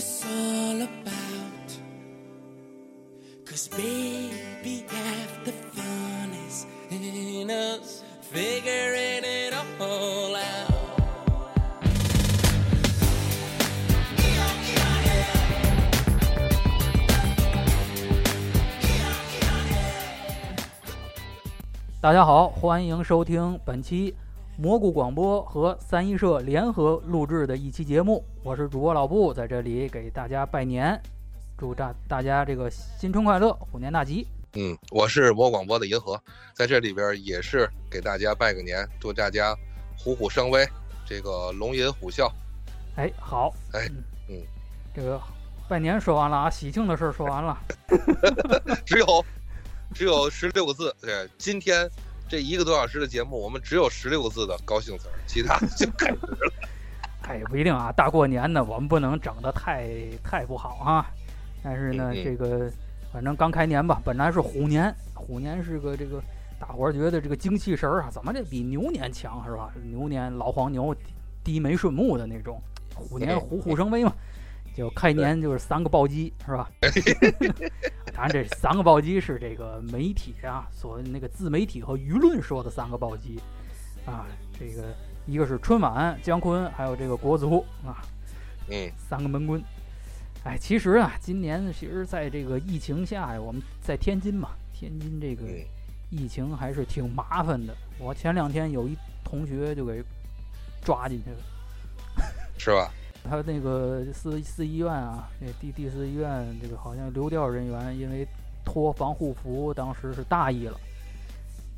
it's all about. Cause baby, half the fun is in us figuring it all out. 大家好，欢迎收听本期蘑菇广播和三一社联合录制的一期节目，我是主播老布，在这里给大家拜年，祝大大家这个新春快乐，虎年大吉。嗯，我是魔广播的银河，在这里边也是给大家拜个年，祝大家虎虎生威，这个龙吟虎啸。哎，好，哎嗯嗯，这个拜年说完了啊，喜庆的事儿说完了，只有只有十六个字。对，今天这一个多小时的节目，我们只有十六个字的高兴词儿，其他的就开始了。哎，也不一定啊，大过年的我们不能整的太太不好啊。但是呢，这个反正刚开年吧，本来是虎年，虎年是个这个大伙儿觉得这个精气神儿啊，怎么这比牛年强是吧？牛年老黄牛低眉顺目的那种，虎年嗯虎虎生威嘛。就开年就是三个暴击是吧？当然，这三个暴击是这个媒体啊，所谓那个自媒体和舆论说的三个暴击啊。这个一个是春晚、姜昆，还有这个国足啊，嗯三个闷棍。哎，其实啊，今年其实在这个疫情下呀，我们在天津嘛，天津这个嗯疫情还是挺麻烦的。我前两天有一同学就给抓进去了。是吧？他那个四四医院啊，那第第四医院这个好像流调人员因为脱防护服，当时是大意了，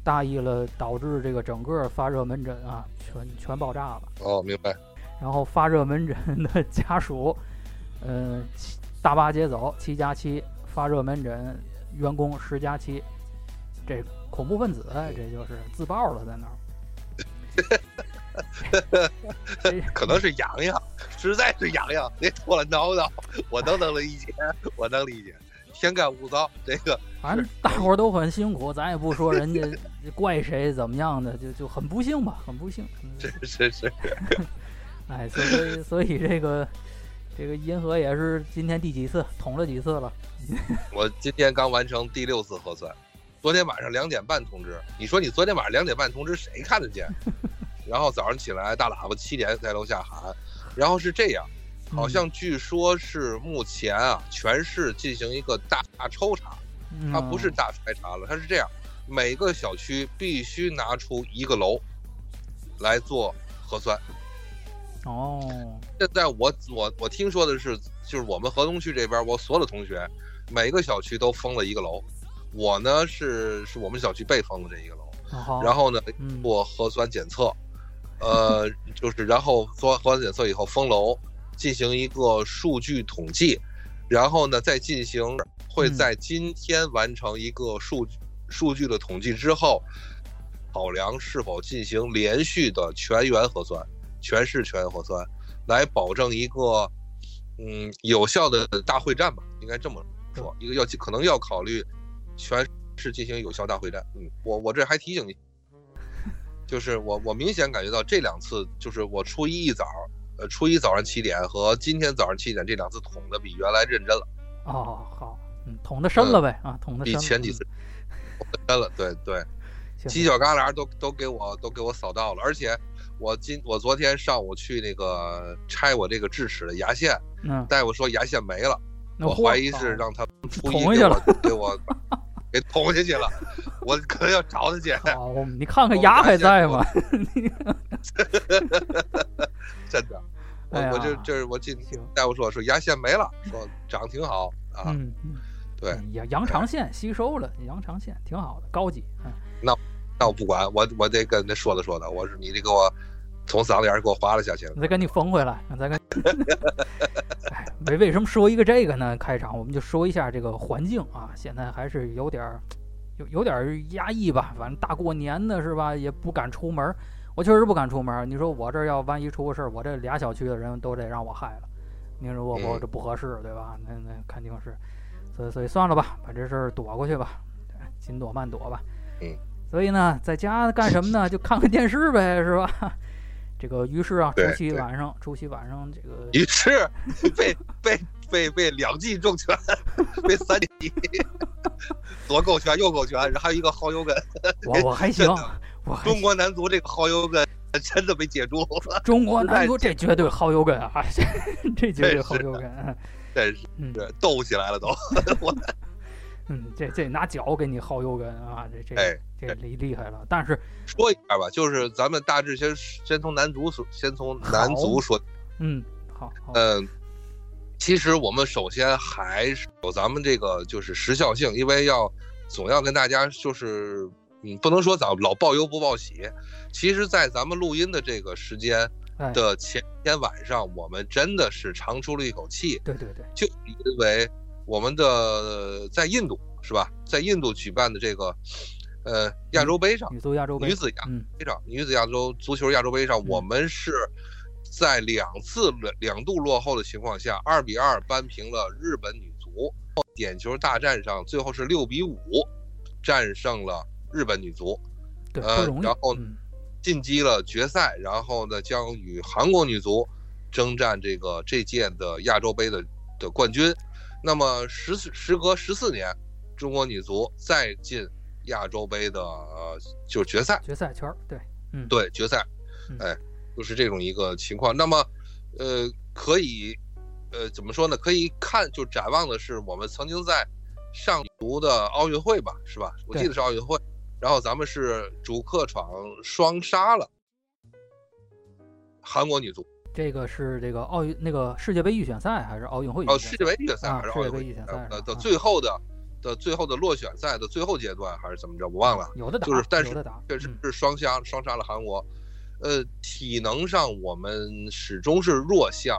大意了，导致这个整个发热门诊啊全全爆炸了。哦，明白。然后发热门诊的家属，嗯、七大巴接走七加七，发热门诊员工十加七，这恐怖分子这就是自爆了在那儿。这 可能是洋洋，实在是洋洋，别脱了挠挠，我都能理解，我能理解。天干物燥，这个反正大伙儿都很辛苦，咱也不说人家 怪谁怎么样的，就就很不幸吧，很不幸。嗯是是是，哎，所以所以这个这个银河也是今天第几次捅了几次了？我今天刚完成第六次核酸，昨天晚上两点半通知。你说你昨天晚上两点半通知，谁看得见？然后早上起来大喇叭七点在楼下喊，然后是这样，好像据说是目前啊，全市进行一个大抽查，嗯。它不是大排查了，它是这样，每个小区必须拿出一个楼来做核酸。哦，现在我我我听说的是，就是我们河东区这边，我所有的同学，每个小区都封了一个楼。我呢是是我们小区被封的这一个楼，好，然后呢嗯。做核酸检测，呃，就是然后做完核酸检测以后封楼，进行一个数据统计，然后呢再进行会嗯。在今天完成一个数数据的统计之后，考量是否进行连续的全员核酸，全市全员核酸，来保证一个嗯有效的大会战吧，应该这么说，一个要可能要考虑全市进行有效大会战。嗯，我我这还提醒你，就是我我明显感觉到这两次，就是我初一一早，呃初一早上七点和今天早上七点这两次捅的比原来认真了，哦好，嗯，捅的深了呗啊，捅的比深了。前几次深了。对对，犄角旮旯都都给我都给我扫到了，而且我今我昨天上午去那个拆我这个智齿的牙线，嗯，大夫说牙线没了，我怀疑是哦让他初一给了我给我 给捅下去了，我可能要找他去，你看看牙还在吗？真的。我我就就是我进行，大夫说说牙线没了，说长挺好啊，嗯嗯，对，羊羊肠线吸收了，羊肠线挺好的，高级。嗯那我不管，我我得跟他说道说道，我说你得给我从嗓子眼儿给我划了下去。再给你缝回来，再给。哎，为为什么说一个这个呢？开场我们就说一下这个环境啊，现在还是有点儿有有点儿压抑吧。反正大过年的是吧，也不敢出门儿。我确实不敢出门儿。你说我这儿要万一出个事儿，我这俩小区的人都得让我害了。你说我我嗯这不合适，对吧？那那肯定是，所以所以算了吧，把这事儿躲过去吧，紧躲慢躲吧。嗯。所以呢，在家干什么呢？就看看电视呗，是吧？这个于是啊，除夕晚上，除夕晚上这个于是被被被被两记重拳，被三记，左勾拳右勾拳，然后还有一个耗油根。我 我还行，中国男足这个耗油根真的被接住了，中国男足这绝对耗油根啊，这 这绝对耗油根。嗯 真是嗯斗起来了都。我嗯，这这拿脚给你薅油根啊，这这哎，这厉厉害了。但是说一下吧，就是咱们大致先先从男足说，先从男足说。嗯，好好，嗯，其实我们首先还是有咱们这个就是时效性，因为要总要跟大家就是，嗯，不能说咱老报忧不报喜。其实，在咱们录音的这个时间哎，的前天晚上，我们真的是长出了一口气，对对对，就因为我们的在印度是吧，在印度举办的这个呃亚洲杯上，女足亚洲杯，女子亚嗯，杯上，女子亚洲足球亚洲杯上，我们是在两次两两度落后的情况下，二比二扳平了日本女足。点球大战上，最后是六比五战胜了日本女足，呃。然后嗯，晋级了决赛，然后呢将与韩国女足征战这个这届的亚洲杯的的冠军。那么十四时隔十四年，中国女足再进亚洲杯的呃就是决赛。决赛圈儿，对，嗯，对决赛嗯，哎，就是这种一个情况。那么，呃，可以，呃，怎么说呢？可以看就展望的是，我们曾经在上足的奥运会吧，是吧？我记得是奥运会，然后咱们是主客场双杀了韩国女足。这个是这个奥运那个世界杯预选赛还是奥运会预哦，世界杯预选赛啊还是奥运会预选赛呃的最后的的最后的落选赛的最后阶段还是怎么着？我忘了。有的打，就是但是确实嗯是双杀双杀了韩国。呃，体能上我们始终是弱项，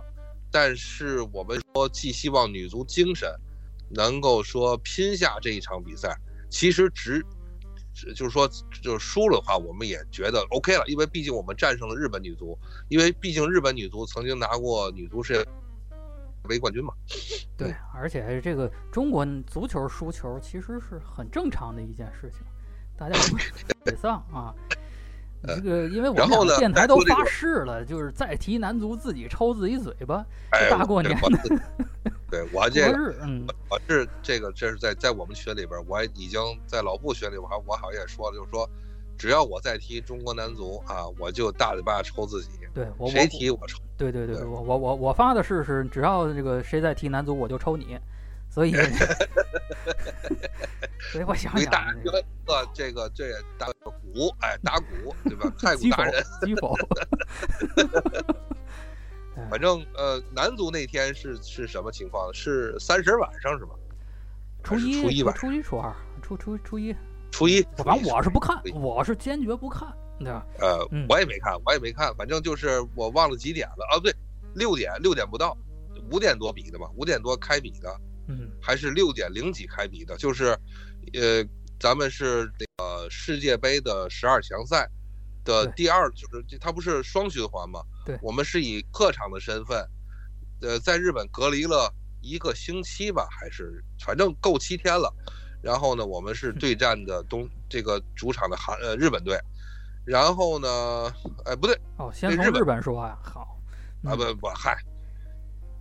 但是我们说寄希望女足精神能够说拼下这一场比赛。其实只只就是说就是输了的话，我们也觉得 OK 了，因为毕竟我们战胜了日本女足，因为毕竟日本女足曾经拿过女足世界杯冠军嘛。对，而且这个中国足球输球其实是很正常的一件事情，大家不沮丧啊。这个，因为我们电台都发誓了，就是再提男足自己抽自己嘴巴。哎，大过年我对我这个，嗯，我是这个，这是在在我们群里边，我已经在老布群里，我还我好像也说了，就是说，只要我再提中国男足啊，我就大嘴巴抽自己，对我谁我提我抽。对对对，对我我我我发的誓是，只要这个谁再提男足，我就抽你。所以，所以我想想给大这个这个这个打鼓，哎，打鼓对吧？太鼓达人，击否。哎反正呃，男足那天是是什么情况？是三十晚上是吧？初一、初一晚初一、初二、初初初一，初一，反正我是不看，我是坚决不看，对吧？呃嗯，我也没看，我也没看，反正就是我忘了几点了啊，不对，六点六点不到，五点多比的嘛，五点多开比的。嗯，还是六点零几开比的，就是，呃，咱们是那个世界杯的十二强赛的第二，就是它不是双循环吗？对我们是以客场的身份，呃，在日本隔离了一个星期吧，还是反正够七天了。然后呢，我们是对战的东这个主场的韩呃日本队，然后呢，哎不对哦，先这日本从日本说啊，好，啊嗯不不嗨，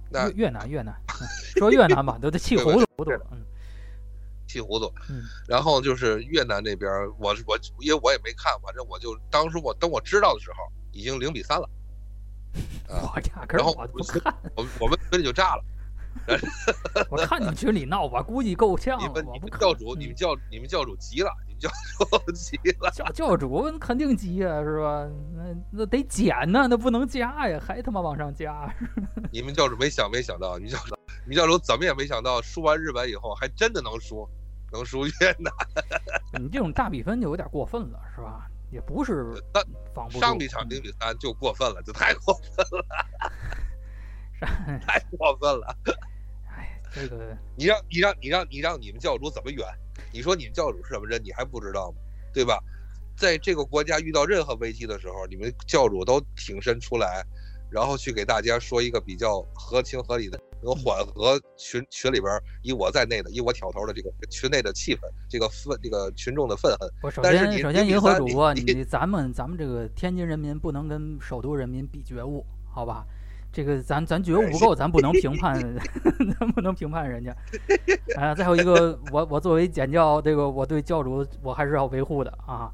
那越越南越南，嗯说越南吧，都得 气糊涂糊涂了，嗯气糊涂。嗯，然后就是越南那边，我是我因为我也没看，反正我就当时我等我知道的时候，已经零比三了，啊，我压根儿我不看，我我们群里就炸了。我看你们群里闹，吧估计够呛你。们你们教主，嗯你们教你们教主急了，你们教主 急了。教教主肯定急呀，是吧？那那得减呢，那不能加呀，还他妈往上加。你们教主没想没想到，你教主你们教主怎么也没想到，输完日本以后还真的能输，能输越南。你这种大比分就有点过分了，是吧？也不是。上一场嗯零比三就过分了，就太过分了，太过分了。哎，这个你让你让你让你让你们教主怎么圆？你说你们教主是什么人？你还不知道吗？对吧？在这个国家遇到任何危机的时候，你们教主都挺身出来，然后去给大家说一个比较合情合理的，能缓和群群里边以我在内的以我挑头的这个群内的气氛，这个愤这个群众的愤恨。我首先首先零比三银河主播，你你咱们咱们这个天津人民不能跟首都人民比觉悟，好吧？这个咱咱觉悟不够，咱不能评判，咱不能评判人家。啊，再有一个，我我作为简教，这个我对教主我还是要维护的啊。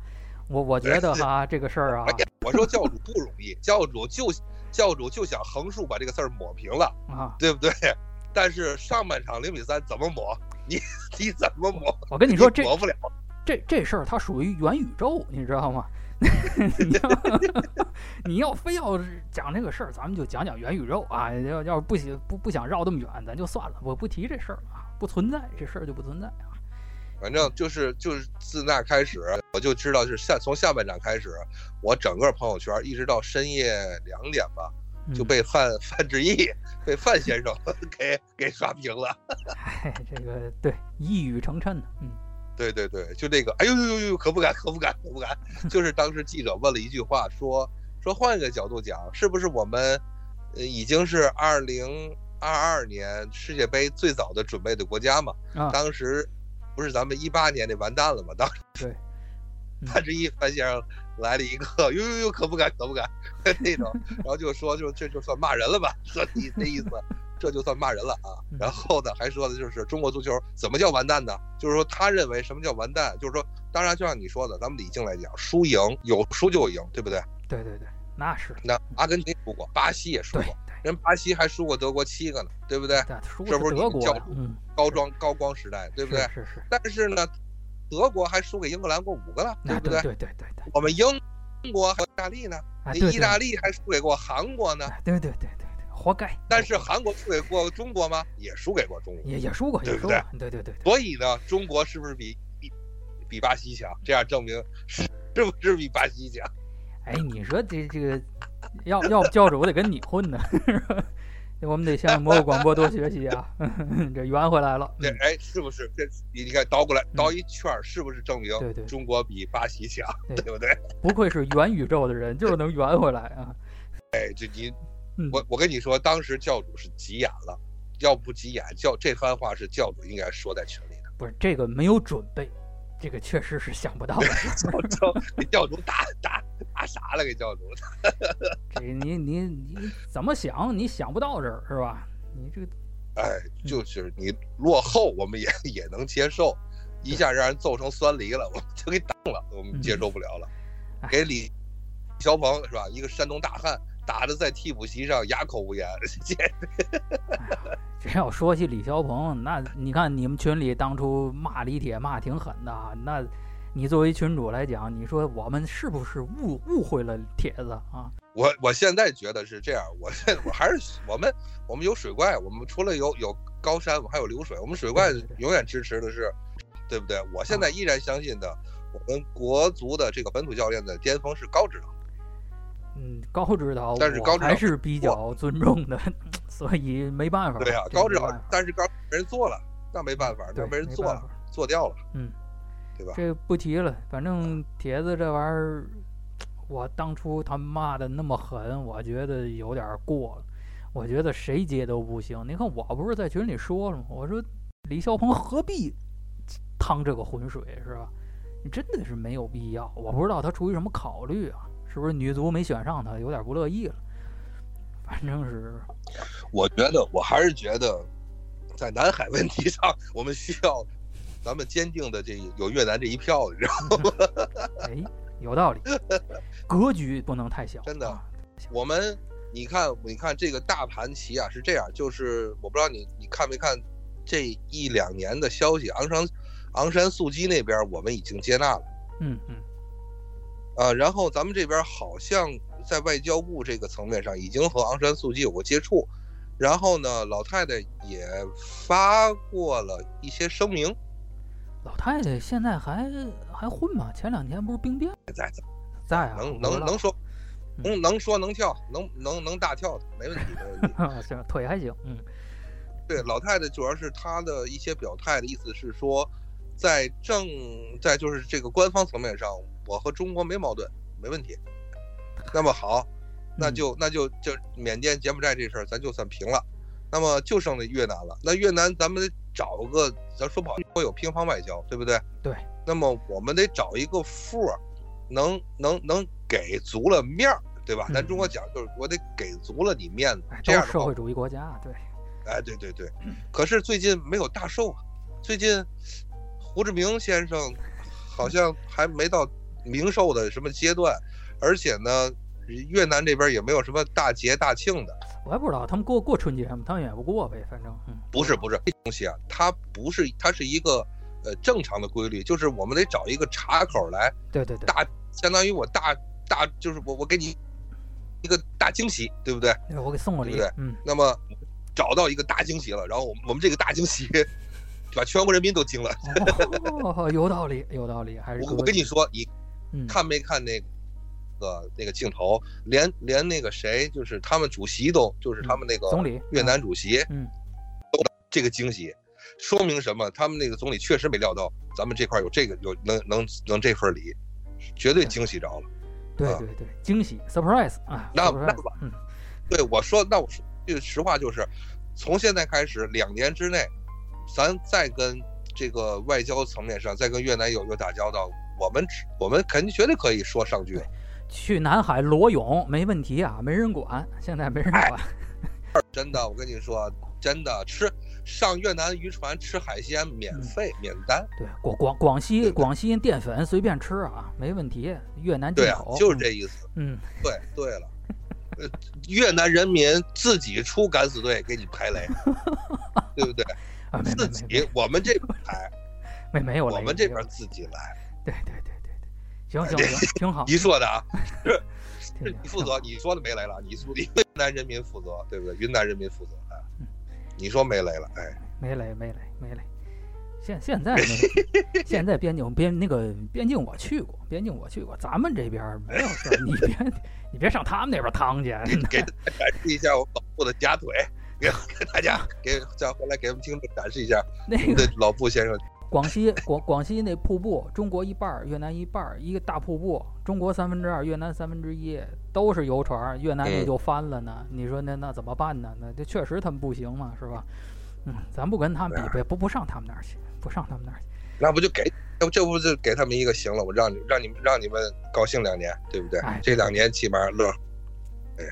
我我觉得哈，这个事儿啊，我说教主不容易，教主就教主就想横竖把这个事儿抹平了啊，对不对？但是上半场零比三怎么抹？你你怎么抹？我跟你说，这抹不了。这这事儿它属于元宇宙，你知道吗？你要 你要非要讲这个事儿，咱们就讲讲元宇宙啊。要要是不想不不想绕这么远，咱就算了，我不提这事儿了啊，不存在这事儿就不存在啊。反正就是就是自那开始，我就知道是下从下半场开始，我整个朋友圈一直到深夜两点吧，就被范范志毅被范先生 给给刷屏了。哎，这个对一语成谶呢，嗯。对对对，就那个，哎呦呦呦呦，可不敢，可不敢，可不敢。就是当时记者问了一句话，说说换一个角度讲，是不是我们，呃，已经是二零二二年世界杯最早的准备的国家嘛？啊，当时不是咱们一八年那完蛋了吗？当时对，范志毅范先生来了一个，呦呦呦，可不敢，可不敢 那种，然后就说，就这就算骂人了吧？说你那意思。这就算骂人了啊！然后呢，还说的就是中国足球怎么叫完蛋呢？就是说他认为什么叫完蛋？就是说，当然就像你说的，咱们理性来讲，输赢有输就有赢，对不对？对对对，那是。那阿根廷输过，巴西也输过，人巴西还输过德国七个呢，对不对？这不是德国高装高光时代，对不对？是是。但是呢，德国还输给英格兰过五个了，对不对？对对对对。我们英国和意大利呢？意大利还输给过韩国呢？对对对对。活该！但是韩国输给过中国吗？也输给过中国，也也输过，对不对？对对对。所以呢，中国是不是比比比巴西强？这样证明是是不是比巴西强？哎，你说这这个要要不教主我得跟你混呢？我们得向蘑菇广播多学习啊！这圆回来了。这哎，是不是？这你你看倒过来倒一圈，是不是证明对对中国比巴西强？对不对？不愧是元宇宙的人，就是能圆回来啊！哎，这你。我我跟你说，当时教主是急眼了，要不急眼，教这番话是教主应该说在群里的。不是这个没有准备，这个确实是想不到。教教给教主打打打傻了，给教主。这你你你怎么想？你想不到这儿是吧？你这个，哎，就是你落后，我们也也能接受，一下让人揍成酸梨了，我们就给挡了，我们接受不了了。给李小鹏是吧？一个山东大汉。打的在替补席上哑口无言。这要说起李霄鹏，那你看你们群里当初骂李铁骂挺狠的，那你作为群主来讲，你说我们是不是误误会了帖子啊？我我现在觉得是这样，我现我还是我们我们有水怪，我们除了有有高山，我们还有流水，我们水怪永远支持的是，对不对？我现在依然相信的，我们国足的这个本土教练的巅峰是高指导。嗯，高指导，但是高还是比较尊重的，所以没办法。对呀，高指导，但是高没人做了，那没办法，那没人做了，做掉了，嗯，对吧？这不提了，反正铁子这玩意儿，我当初他骂的那么狠，我觉得有点过了。我觉得谁接都不行。你看，我不是在群里说了吗？我说李霄鹏何必趟这个浑水，是吧？你真的是没有必要。我不知道他出于什么考虑啊。是不是女足没选上他，有点不乐意了？反正是，我觉得我还是觉得，在南海问题上，我们需要咱们坚定的这有越南这一票，你知道吗？哎，有道理，格局不能太小。真的，我们你看，你看这个大盘棋啊，是这样，就是我不知道你你看没看这一两年的消息，昂山昂山素姬那边我们已经接纳了。嗯嗯。啊，然后咱们这边好像在外交部这个层面上已经和昂山素季有过接触，然后呢，老太太也发过了一些声明。老太太现在还还混吗？前两天不是兵变？在在在啊，能能能说，能能说能跳，能能能大跳，没问题没问题。行，腿还行。嗯，对，老太太主要是她的一些表态的意思是说，在政在就是这个官方层面上。我和中国没矛盾，没问题。那么好，那就那就就缅甸、柬埔寨这事儿，咱就算平了。那么就剩那越南了。那越南咱们得找个，咱说不好，会有乒乓外交，对不对？对。那么我们得找一个富儿，能能能给足了面儿，对吧？嗯咱中国讲就是我得给足了你面子哎，，这样的社会，主义国家，对，哎，对对对。可是最近没有大寿啊，最近胡志明先生好像还没到明寿的什么阶段，而且呢，越南这边也没有什么大节大庆的。我也不知道他们过过春节吗？他们也不过呗，反正嗯，不是不是，这东西啊，它不是，它是一个呃正常的规律，就是我们得找一个岔口来对对对，大，相当于我大大就是我我给你一个大惊喜，对不对？对我给送过礼对不对，嗯，那么找到一个大惊喜了，然后我们我们这个大惊喜把全国人民都惊了。哦，有道理，有道理，还是我我跟你说，你嗯，看没看那个那个镜头？连连那个谁，就是他们主席都，就是他们那个总理越南主席，嗯，都这个惊喜，说明什么？他们那个总理确实没料到咱们这块有这个有能能能这份礼，绝对惊喜着了。啊对对对，惊喜 surprise 啊，那那吧嗯，对我说，那我说句实话，就是从现在开始两年之内，咱再跟这个外交层面上再跟越南有有打交道，我们只我们肯定绝对可以说上句。去南海裸泳没问题啊，没人管，现在没人哎。管，真的，我跟你说，真的吃上越南渔船吃海鲜免费、免单。对，广广广西广西淀粉随便吃啊，没问题，越南进口，，就是这意思。嗯，对对了，呃，越南人民自己出敢死队给你排雷，对不对？嗯啊，自己，我们这边排，没没有雷我们这边自己来。对对对，行行行，挺好，你说的啊，是是你负责，你说的没雷了，你说你云南人民负责，对不对？云南人民负责，啊嗯，你说没雷了，哎，没雷没雷没雷。现现在那 现在边境边那个边境我去过，边境我去过，咱们这边没有事儿，你别你别上他们那边趟去。给展示一下我老布的假腿，给给大家 给再回来给我们听众展示一下那个老布先生。广西广广西那瀑布，中国一半儿，越南一半儿，一个大瀑布，中国三分之二，越南三分之一，都是游船儿，越南那嗯就翻了呢。你说那那怎么办呢？那这确实他们不行嘛，是吧？嗯，咱不跟他们比，呗不不上他们那儿去，不上他们那儿去。那不就给，这不这不就给他们一个行了？我让你让你们让你们高兴两年，对不对哎？这两年起码乐。哎，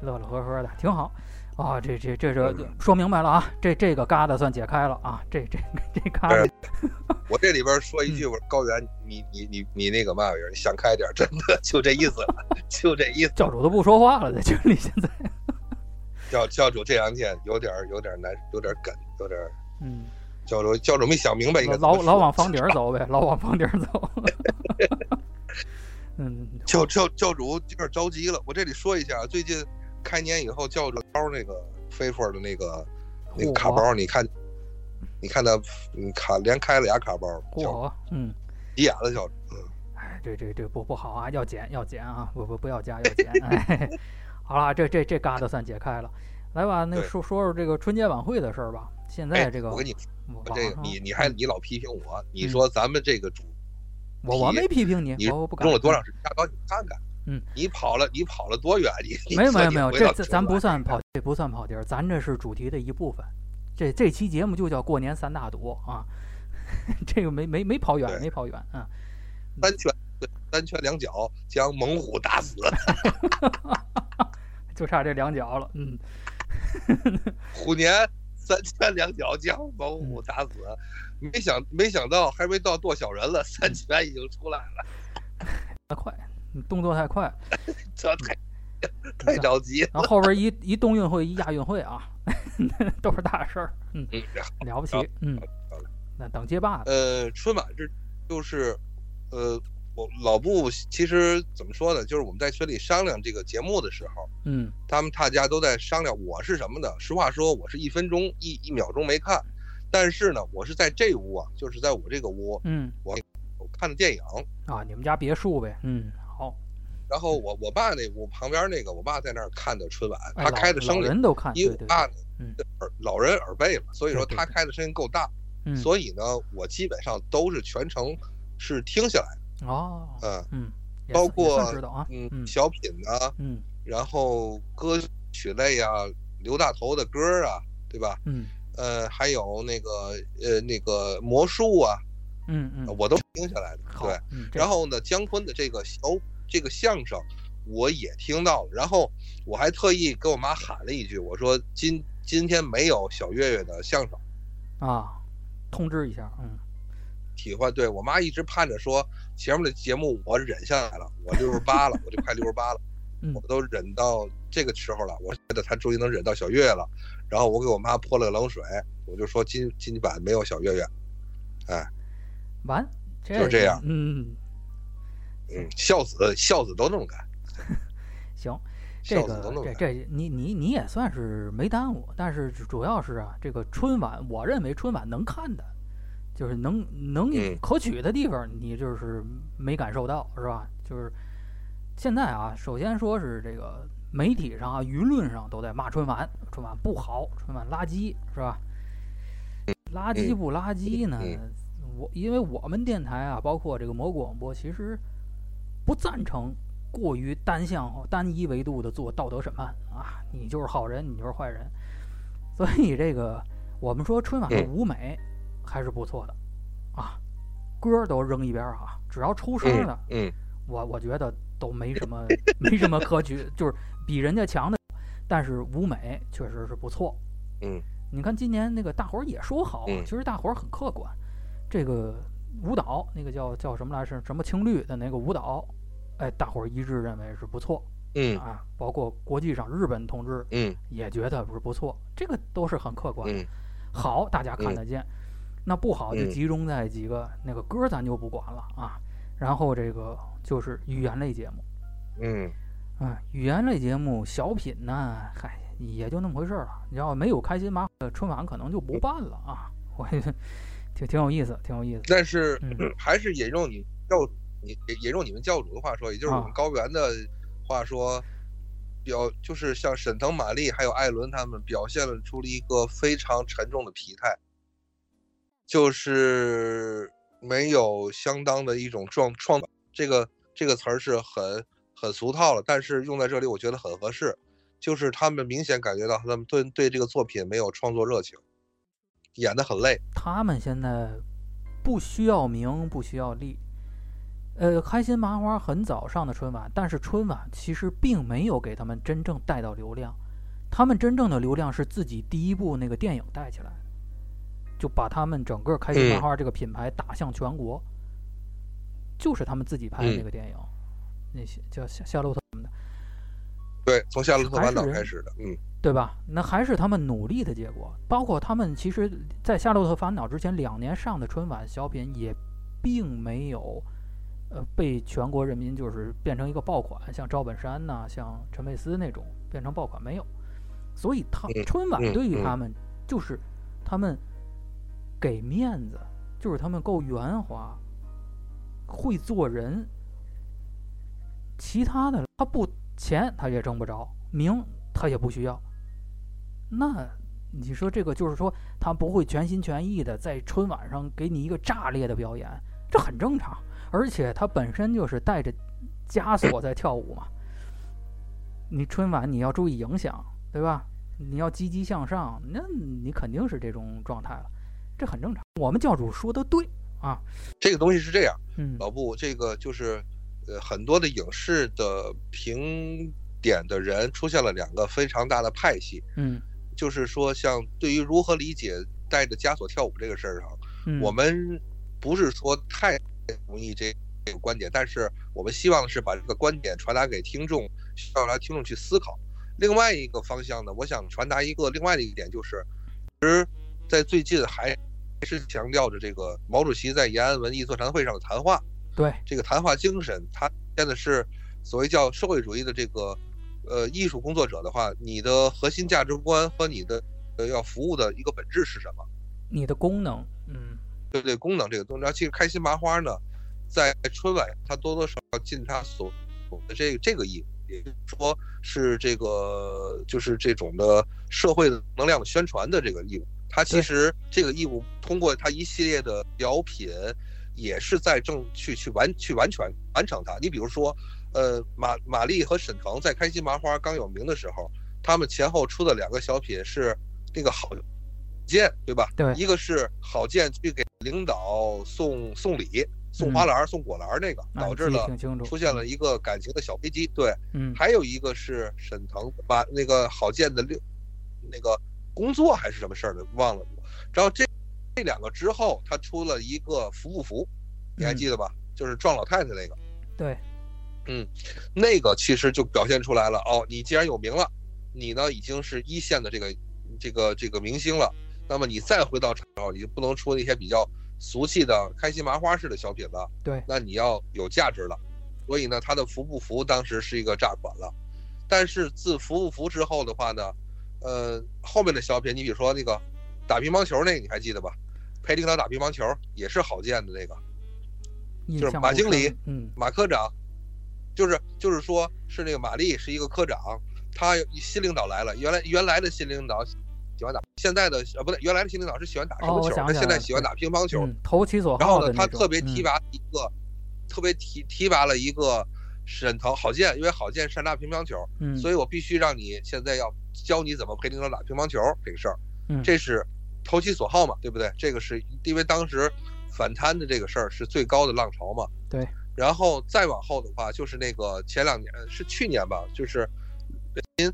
乐乐呵呵的，挺好。啊、这这这是嗯说明白了啊，这这个疙瘩算解开了啊，这这这疙瘩，我这里边说一嗯句，我说高原，你你你你那个嘛玩意儿，你想开点，真的就这意思，就这意思。教主都不说话了，在群里现在，教教主这两天有点有点难，有点梗，有点嗯，教主教主没想明白应该老老往房顶儿走呗，老往房顶儿走。嗯，教教教主有点着急了。我这里说一下，最近开年以后，叫着包那个飞佛的那个那个卡嚯包，你看，你看他，你卡连开了俩卡包，嗯。急眼了，教主。嗯，哎，这这这不不好啊，要减要减啊，不不不要加要减。哎，好了，这这这疙瘩算解开了。来吧，那对说说说这个春节晚会的事儿吧。现在哎这个我跟你网说，这个你你还嗯你老批评我，你嗯说咱们这个主我我没批评你，你我我不敢用了多长时间？大高你看看，嗯，你跑了你跑了多远？你 你没有没有没有，这这咱不算跑，这不算跑题儿，咱这是主题的一部分。这这期节目就叫过年三大赌啊，这个没没没跑远，没跑远啊。三拳三拳两脚将猛虎打死，就差这两脚了，嗯，虎年三拳两脚将猛虎打死。没想没想到还没到剁小人了，三拳已经出来了，那快，你动作太快。这太太着急了。然后后边一一冬运会一亚运会啊，都是大事儿，嗯，嗯，了不起，嗯那等街霸的，呃，春晚这就是，呃，我老布其实怎么说呢？就是我们在群里商量这个节目的时候，嗯他们大家都在商量我是什么呢？实话说，我是一分钟一一秒钟没看，但是呢，我是在这屋啊，就是在我这个屋，嗯我看的电影。啊，你们家别墅呗，嗯，好，然后我我爸那我旁边那个，我爸在那儿看的春晚，哎他开的声音，人都看，因为我爸耳老人耳背嘛，所以说他开的声音够大，嗯，所以呢，我基本上都是全程是听下来的，哦，嗯嗯，包括嗯，嗯小品啊，嗯然后歌曲类啊，刘大头的歌啊，对吧？嗯。呃，还有那个呃那个魔术啊，嗯嗯，我都听下来的。对，，嗯，然后呢，姜昆的这个小这个相声，我也听到了，然后我还特意跟我妈喊了一句，我说今今天没有小岳岳的相声。啊，通知一下，嗯，体会，对我妈一直盼着说前面的节目我忍下来了，我六十八了，我就快六十八了，嗯。我都忍到这个时候了，我觉得她终于能忍到小岳岳了。然后我给我妈泼了个冷水，我就说今今晚没有小岳岳，哎，完，就是这样嗯，嗯，孝子孝子都那么干，行，这个这这你你你也算是没耽误，但是主主要是啊，这个春晚，我认为春晚能看的，就是能能嗯可取的地方，你就是没感受到，是吧？就是现在啊，首先说是这个媒体上啊，舆论上都在骂春晚，春晚不好，春晚垃圾，是吧？垃圾不垃圾呢？嗯我因为我们电台啊，包括这个蘑菇广播，其实不赞成过于单向、单一维度的做道德审判啊，你就是好人，你就是坏人。所以这个我们说春晚的嗯舞美还是不错的啊，歌儿都扔一边儿啊，只要出声的，嗯我我觉得都没什么没什么可取，就是比人家强的，但是舞美确实是不错。嗯你看今年那个大伙儿也说好其实大伙儿很客观。这个舞蹈那个叫叫什么来着？什么青绿的那个舞蹈，哎，大伙儿一致认为是不错嗯啊。包括国际上日本同志嗯也觉得是不错，这个都是很客观好，大家看得见；那不好就嗯集中在几个那个歌，咱就不管了啊。然后这个就是语言类节目，嗯啊，语言类节目小品呢，嗨，也就那么回事儿了。你要没有开心麻花，春晚可能就不办了啊。我 挺挺有意思，挺有意思。但是嗯还是引用你教你也用你们教主的话说，也就是我们啊高原的话说，表就是像沈腾、马丽还有艾伦他们表现了出了一个非常沉重的疲态，就是没有相当的一种创创这个这个词儿是很很俗套了，但是用在这里我觉得很合适，就是他们明显感觉到他们对对这个作品没有创作热情，演得很累。他们现在不需要名，不需要利。呃，开心麻花很早上的春晚，但是春晚其实并没有给他们真正带到流量，他们真正的流量是自己第一部那个电影带起来的，就把他们整个开心麻花这个品牌打向全国，就是他们自己拍的那个电影，那些叫夏夏洛特什么的，对，从《夏洛特烦恼开始的，嗯对吧？那还是他们努力的结果。包括他们其实，在《夏洛特烦恼》之前两年上的春晚小品，也并没有，呃，被全国人民就是变成一个爆款，像赵本山呐、像陈佩斯那种变成爆款没有。所以他嗯春晚对于他们就是他们给面子，就是他们够圆滑，会做人。其他的他不钱他也挣不着，名他也不需要。那你说这个就是说他不会全心全意的在春晚上给你一个炸裂的表演，这很正常。而且他本身就是带着枷锁在跳舞嘛。你春晚你要注意影响，对吧？你要积极向上，那你肯定是这种状态了，这很正常。我们教主说的对啊，这个东西是这样，嗯老布，这个就是，呃，很多的影视的评点的人出现了两个非常大的派系，嗯就是说，像对于如何理解带着枷锁跳舞这个事儿上，嗯，我们不是说太同意这这个观点，但是我们希望的是把这个观点传达给听众，需要让听众去思考。另外一个方向呢，我想传达一个另外的一点，就是，其实，在最近还是强调着这个毛主席在延安文艺座谈会上的谈话，对，这个谈话精神，他现在是所谓叫社会主义的这个呃艺术工作者的话，你的核心价值观和你的呃要服务的一个本质是什么？你的功能，嗯对对，功能这个东西。然后其实开心麻花呢，在春晚它多多少少尽它所所的这个这个义务，也就是说是这个就是这种的社会的能量的宣传的这个义务。它其实这个义务通过它一系列的小品，也是在正去去完去完全完成它。你比如说，呃，马马丽和沈腾在开心麻花刚有名的时候，他们前后出的两个小品是那个好剑，对吧？对一个是郝建去给领导送送礼，送花篮、送果篮那个，导致了出现了一个感情的小危机。对，嗯还有一个是沈腾把那个郝建的六那个工作还是什么事儿的忘了。然后这这两个之后，他出了一个服不服，你还嗯记得吧？就是撞老太太那个，对，嗯那个其实就表现出来了。哦，你既然有名了，你呢已经是一线的这个这个这个明星了，那么你再回到场，你就不能出那些比较俗气的开心麻花式的小品了。对那你要有价值了。所以呢，他的服不服当时是一个炸款了。但是自服不服之后的话呢，呃，后面的小品，你比如说那个打乒乓球那个，你还记得吧？陪领导打乒乓球也是郝建的那个就是马经理，嗯马科长，就是就是说是那个马丽是一个科长，他新领导来了，原来原来的新领导喜欢打，现在的呃不对，原来的新领导是喜欢打什么球？他现在喜欢打乒乓球。嗯，投其所好然后呢，他特别提嗯拔一个，特别提提拔了一个沈腾郝建，因为郝建善打乒乓球，嗯，所以我必须让你现在要教你怎么陪领导打乒乓球这个事儿，嗯这是投其所好嘛，对不对？这个是因为当时反贪的这个事儿是最高的浪潮嘛。对。然后再往后的话，就是那个前两年是去年吧，就是林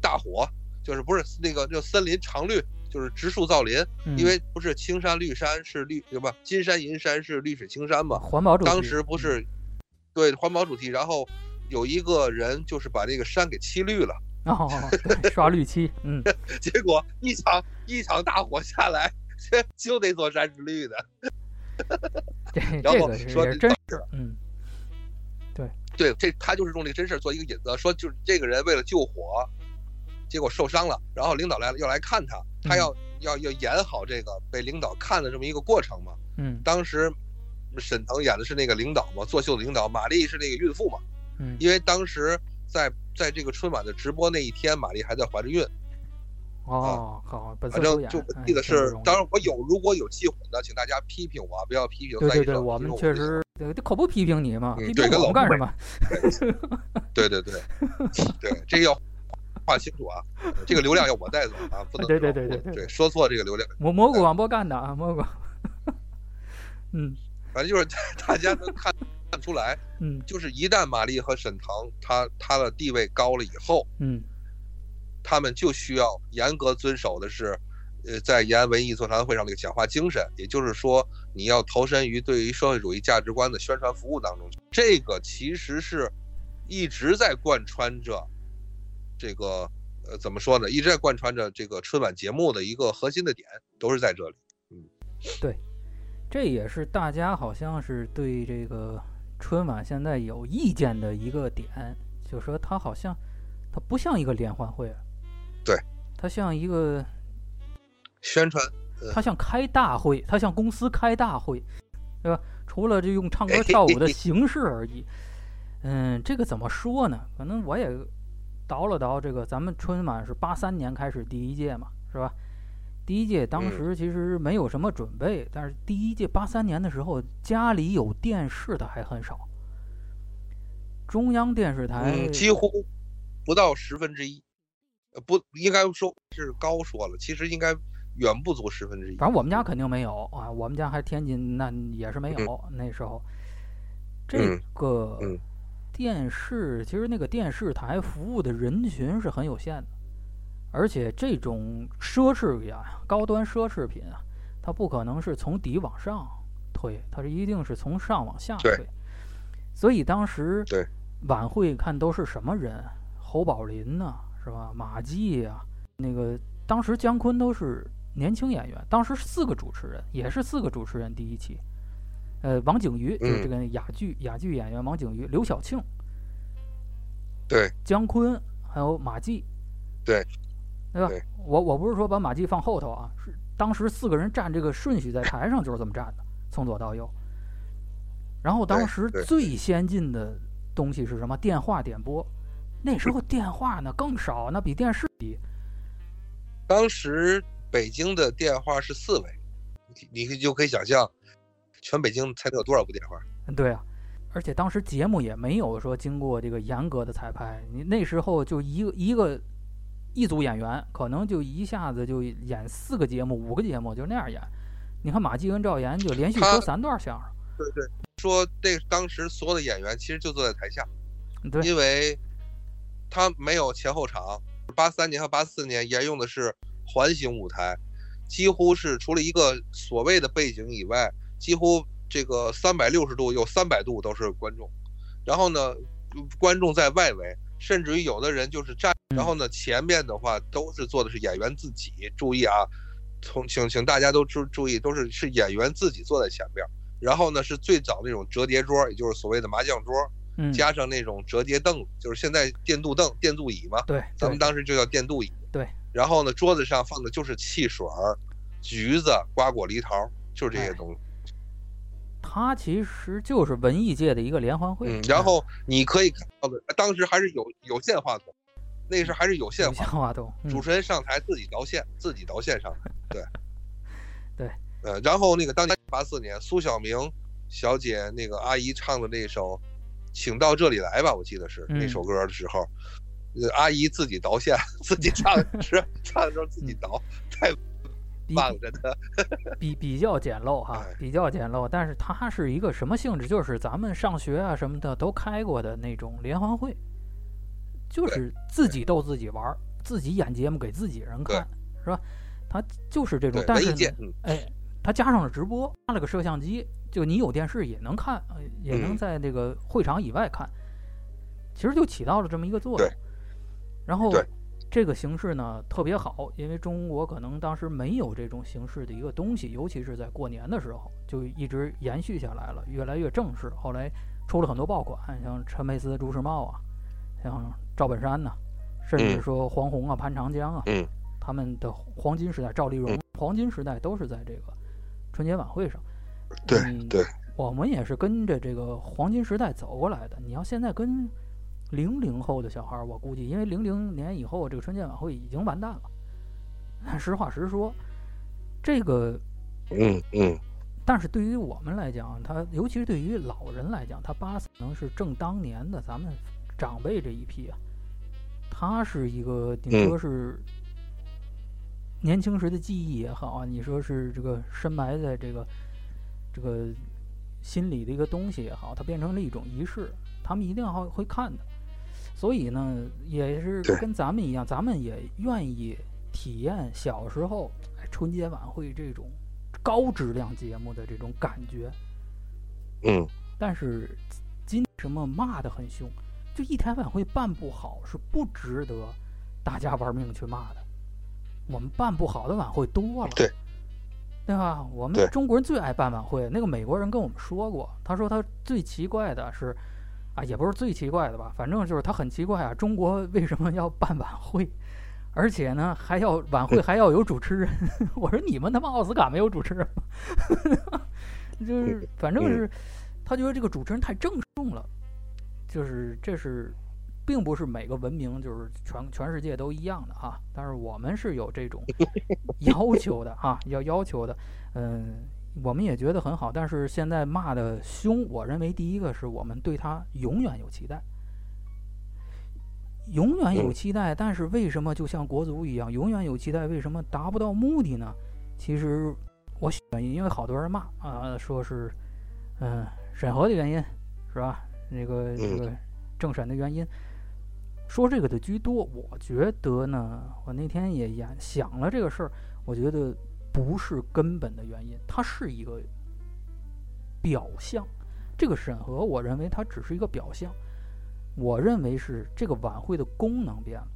大火，就是不是那个叫森林常绿，就是植树造林，嗯因为不是青山绿山是绿对吧？金山银山是绿水青山嘛。环保主题当时不是对环保主题，然后有一个人就是把这个山给漆绿了。哦，刷绿漆，嗯，结果一场一场大火下来，就那座山是绿的。这然后说真是，嗯，对，这他就是用这个真事儿做一个引子，说就是这个人为了救火，结果受伤了，然后领导来了要来看他，他嗯要、要要演好这个被领导看的这么一个过程嘛。嗯当时沈腾演的是那个领导嘛，作秀的领导，马丽是那个孕妇嘛，嗯，因为当时在在这个春晚的直播那一天，马丽还在怀着孕，哦，好，反，正就我哎记得是当然我有如果有记混的，请大家批评我，不要批评对对对，我们确实，对这可不批评你嘛，嗯批评我对跟老顾们干什么？对对对，对，这个要划清楚啊，这个流量要我带走啊，不能对对对对对。对说错这个流量，蘑蘑菇广播干的啊，蘑菇，嗯反正就是大家能看看出来，嗯就是一旦马丽和沈腾他他的地位高了以后，嗯。他们就需要严格遵守的是，呃，在延安文艺座谈会上那个讲话精神，也就是说，你要投身于对于社会主义价值观的宣传服务当中。这个其实是一直在贯穿着这个呃怎么说呢？一直在贯穿着这个春晚节目的一个核心的点，都是在这里。嗯，对这也是大家好像是对这个春晚现在有意见的一个点，就说它好像它不像一个联欢会，对，它像一个宣传，它像开大会，它像公司开大会，对吧？除了这用唱歌跳舞的形式而已。嗯，这个怎么说呢？可能我也倒了倒，这个咱们春晚是八三年开始第一届嘛，是吧？第一届当时其实没有什么准备，但是第一届八三年的时候，家里有电视的还很少。中央电视台、嗯，几乎不到十分之一，呃，不应该说是高说了，其实应该远不足十分之一。反正我们家肯定没有啊，我们家还天津那也是没有、那时候。这嗯个嗯电视其实那个电视台服务的人群是很有限的，而且这种奢侈品啊，高端奢侈品啊，它不可能是从底往上推，它是一定是从上往下推。所以当时晚会看都是什么人？侯宝林呐、是吧？马季呀、那个当时姜昆都是年轻演员，当时四个主持人，也是四个主持人第一期。呃，王景瑜就是这个哑剧哑剧演员王景瑜，刘晓庆、对姜昆还有马季，对，对吧对？我我不是说把马季放后头啊，是当时四个人站这个顺序在台上就是这么站的，从左到右。然后当时最先进的东西是什么？电话点播。那时候电话呢更少，那比电视低。当时北京的电话是四位，你你就可以想象，全北京才能有多少部电话？对啊，而且当时节目也没有说经过这个严格的彩排，你那时候就一个一个一组演员，可能就一下子就演四个节目、五个节目，就那样演。你看马季跟赵岩就连续说三段相声，对对，说这当时所有的演员其实就坐在台下，对，因为他没有前后场。八三年和八四年沿用的是环形舞台，几乎是除了一个所谓的背景以外，几乎这个三百六十度有三百度都是观众。然后呢，观众在外围，甚至于有的人就是站。然后呢，前面的话都是坐的是演员自己。注意啊，从请请大家都注注意，都是是演员自己坐在前边。然后呢，是最早那种折叠桌，也就是所谓的麻将桌。嗯，加上那种折叠凳，就是现在电镀凳、电镀椅嘛。对，咱们当时就叫电镀椅。对。然后呢，桌子上放的就是汽水儿、橘子、瓜果、梨桃，就是这些东西。它其实就是文艺界的一个联欢会。嗯。然后你可以看到的，当时还是有有线话筒，那时还是有线话筒。主持人上台自己导线，自己导线上台。对。对。呃，然后那个当年八四年，苏小明小姐那个阿姨唱的那首。请到这里来吧，我记得是那首歌的时候，阿姨自己导线，自己唱是唱的时候自己导，太棒了，真的。比比较简陋哈，比较简陋，但是它是一个什么性质？就是咱们上学啊什么的都开过的那种联欢会，就是自己逗自己玩儿，自己演节目给自己人看，是吧？它就是这种，但是哎，它加上了直播，加了个摄像机。就你有电视也能看，也能在那个会场以外看，其实就起到了这么一个作用。然后这个形式呢特别好，因为中国可能当时没有这种形式的一个东西，尤其是在过年的时候，就一直延续下来了，越来越正式。后来出了很多爆款，像陈佩斯、朱时茂啊，像赵本山呐，甚至说黄宏啊、潘长江啊，他们的黄金时代，赵丽蓉黄金时代都是在这个春节晚会上。对对，我们也是跟着这个黄金时代走过来的。你要现在跟零零后的小孩儿，我估计，因为零零年以后这个春节晚会已经完蛋了。实话实说，这个，嗯嗯，但是对于我们来讲，他尤其是对于老人来讲，他八四能是正当年的咱们长辈这一批啊，他是一个顶多是年轻时的记忆也好啊，你说是这个深埋在这个。这个心里的一个东西也好，它变成了一种仪式，他们一定要会看的。所以呢，也是跟咱们一样，咱们也愿意体验小时候春节晚会这种高质量节目的这种感觉。嗯。但是今什么骂的很凶，就一台晚会办不好是不值得大家玩命去骂的。我们办不好的晚会多了。对。对吧？我们中国人最爱办晚会。那个美国人跟我们说过，他说他最奇怪的是，啊，也不是最奇怪的吧，反正就是他很奇怪啊。中国为什么要办晚会，而且呢还要晚会还要有主持人？我说你们他妈奥斯卡没有主持人吗？就是反正是，他觉得这个主持人太郑重了，就是这是。并不是每个文明就是全全世界都一样的哈，但是我们是有这种要求的啊，要要求的，嗯，我们也觉得很好。但是现在骂的凶，我认为第一个是我们对他永远有期待，永远有期待。但是为什么就像国足一样，永远有期待，为什么达不到目的呢？其实我选因，为好多人骂啊，说是嗯审核的原因，是吧？那个这个政审的原因。说这个的居多，我觉得呢，我那天也也想了这个事儿，我觉得不是根本的原因，它是一个表象。这个审核，我认为它只是一个表象。我认为是这个晚会的功能变了。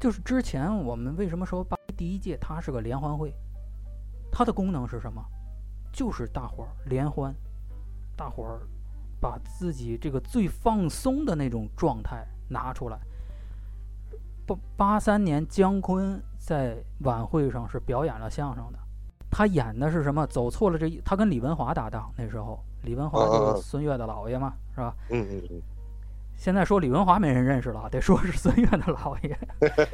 就是之前我们为什么说八第一届它是个联欢会，它的功能是什么？就是大伙儿联欢，大伙儿。把自己这个最放松的那种状态拿出来。八八三年，姜昆在晚会上是表演了相声的。他演的是什么？走错了这一，他跟李文华搭档。那时候，李文华就是孙越的姥爷嘛，是吧？嗯嗯嗯。现在说李文华没人认识了，得说是孙越的姥爷。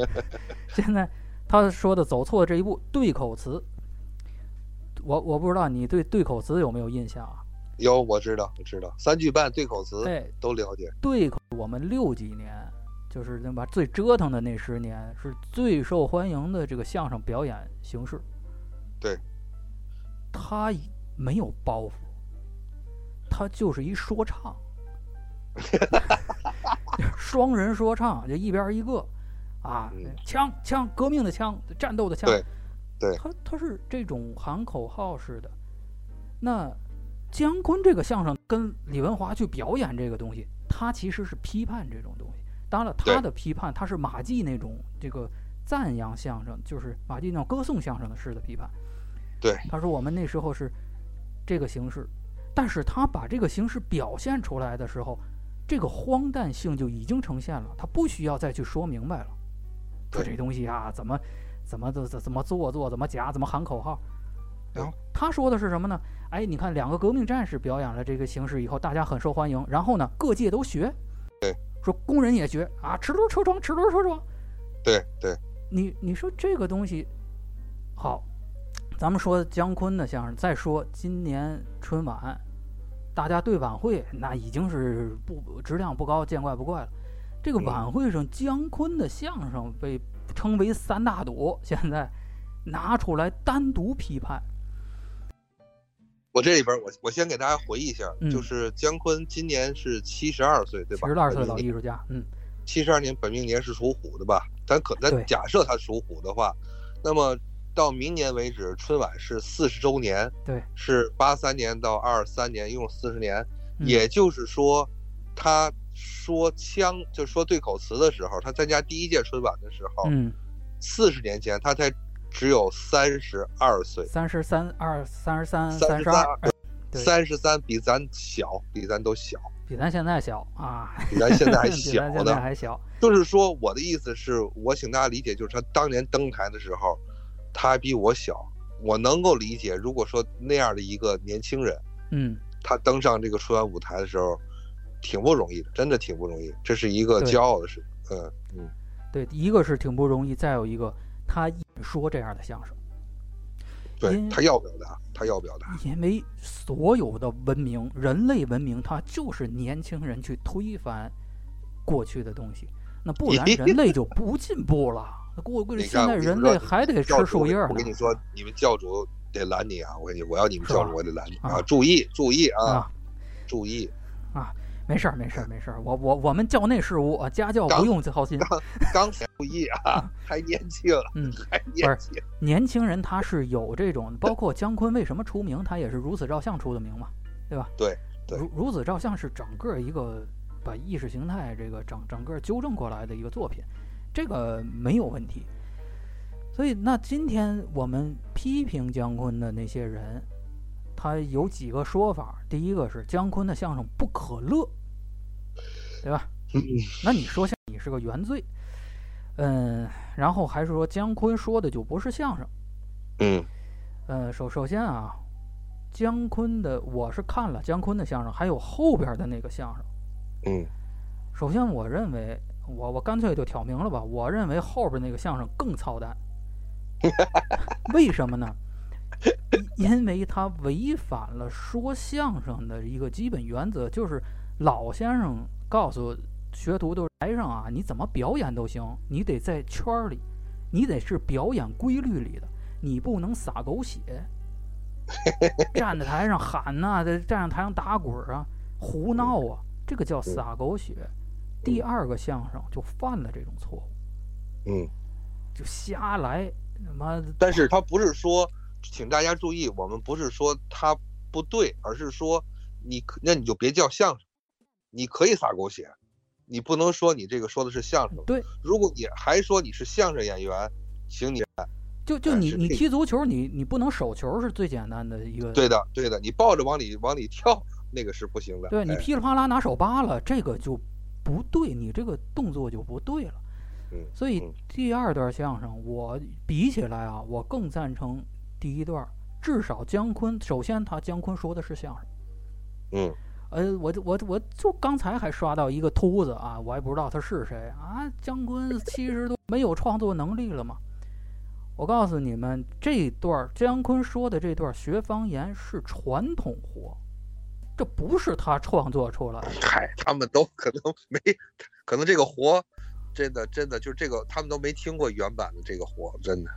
现在他说的走错这一步对口词，我我不知道你对对口词有没有印象啊？有，我知道，我知道，三句半对口词，对，都了解。对口，我们六几年，就是能把最折腾的那十年，是最受欢迎的这个相声表演形式。对，他没有包袱，他就是一说唱，双人说唱，就一边一个，啊嗯，枪枪，革命的枪，战斗的枪，对对他他是这种喊口号式的。那姜昆这个相声跟李文华去表演这个东西，他其实是批判这种东西。当然了，他的批判他是马季那种这个赞扬相声，就是马季那种歌颂相声的式的批判。对，他说我们那时候是这个形式，但是他把这个形式表现出来的时候，这个荒诞性就已经呈现了，他不需要再去说明白了，说这东西啊怎么怎么怎怎怎么做作，怎么假，怎么喊口号。然后？他说的是什么呢？哎，你看两个革命战士表演了这个形式以后，大家很受欢迎，然后呢，各界都学，对，说工人也学啊，齿轮车窗，齿轮车窗。对对，你你说这个东西好，咱们说姜昆的相声，再说今年春晚，大家对晚会那已经是不质量不高，见怪不怪了。这个嗯晚会上，姜昆的相声被称为三大赌，现在拿出来单独批判。我这里边我我先给大家回忆一下，嗯就是姜昆今年是七十二岁，对吧？七十二岁老艺术家，嗯，七十二年本命年是属虎的吧？咱可咱假设他属虎的话，那么到明年为止，春晚是四十周年，对，是八三年到二三年，一共四十年。嗯也就是说，他说腔，就说对口词的时候，他参加第一届春晚的时候，嗯，四十年前他才只有三十二岁，三十三二三十三三十二，三十三比咱小，比咱都小，比咱现在小啊，比咱现在还小 咱现在呢。还小。就是说，我的意思是我请大家理解，就是他当年登台的时候，他还比我小，我能够理解。如果说那样的一个年轻人，嗯，他登上这个春晚舞台的时候，挺不容易的，真的挺不容易，这是一个骄傲的事情。嗯嗯，对，一个是挺不容易，再有一个他演说这样的相声，对他要表达，他要表达，因为所有的文明，人类文明，它就是年轻人去推翻过去的东西，那不然人类就不进步了。那过 过去现在人类还得吃树叶呢我跟你说，你们教主得拦你啊！我跟你，我要你们教主，我得拦你啊啊！注意，注意啊！啊！注意，没事儿，没事儿，没事儿。我我我们教内事务，啊家教不用操心。刚注意啊！还年轻，嗯，还年轻，年轻人他是有这种，包括姜昆为什么出名，他也是如此照相出的名嘛，对吧？对对如如此照相是整个一个把意识形态这个整整个纠正过来的一个作品，这个没有问题。所以，那今天我们批评姜昆的那些人，他有几个说法。第一个是姜昆的相声不可乐，对吧？嗯那你说像你是个原罪，嗯，然后还是说姜昆说的就不是相声。嗯呃，首首先啊，姜昆的我是看了姜昆的相声，还有后边的那个相声。嗯首先，我认为我我干脆就挑明了吧，我认为后边那个相声更操蛋。为什么呢？因 因为他违反了说相声的一个基本原则，就是老先生告诉学徒都台上啊，你怎么表演都行，你得在圈儿里，你得是表演规律里的，你不能撒狗血，站在台上喊呐、在站上台上打滚啊，胡闹啊，这个叫撒狗血。第二个相声就犯了这种错误，嗯，就瞎来，他妈但是他不是说，请大家注意，我们不是说他不对，而是说你可那你就别叫相声，你可以撒狗血，你不能说你这个说的是相声。对，如果你还说你是相声演员，请你就就你你踢足球，你你不能手球是最简单的一个，对的对的，你抱着往里往里跳，那个是不行的。对你哎噼里啪啦拿手扒了，这个就不对，你这个动作就不对了。嗯所以嗯第二段相声，我比起来啊，我更赞成第一段。至少姜昆，首先他姜昆说的是相声。嗯呃，我就我我就刚才还刷到一个秃子啊，我还不知道他是谁啊。姜昆七十多没有创作能力了吗？我告诉你们，这段姜昆说的这段学方言是传统活，这不是他创作出来的。嗨，他们都可能没，可能这个活，真的真的就是这个，他们都没听过原版的这个活，真的。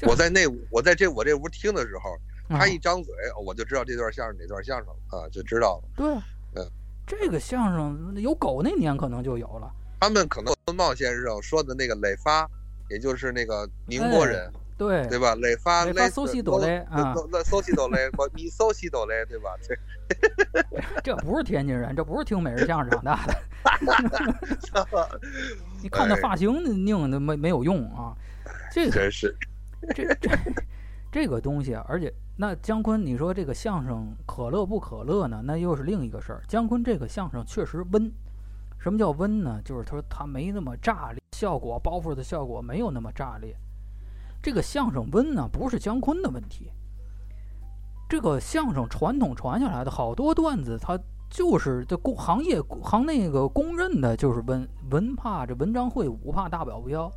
这 我在 那我在这我这屋听的时候，他一张嘴，我就知道这段相声哪段相声啊，就知道了。对，嗯，这个相声有狗那年可能就有了。他们可能孙茂先生说的那个磊发，也就是那个宁波人。对对吧？磊发磊发搜西斗雷啊，那搜西斗雷，我你搜西斗雷，对吧？这 这不是天津人，这不是听美人相声长大的。你看那发型拧的没没有用啊？这个真是这这这个东西，而且那姜昆，你说这个相声可乐不可乐呢？那又是另一个事儿。姜昆这个相声确实温，什么叫温呢？就是他说他没那么炸裂，效果包袱的效果没有那么炸裂。这个相声温呢，不是姜昆的问题。这个相声传统传下来的好多段子，它就是这公行业行那个公认的，就是文文怕这文章会，武怕大表标。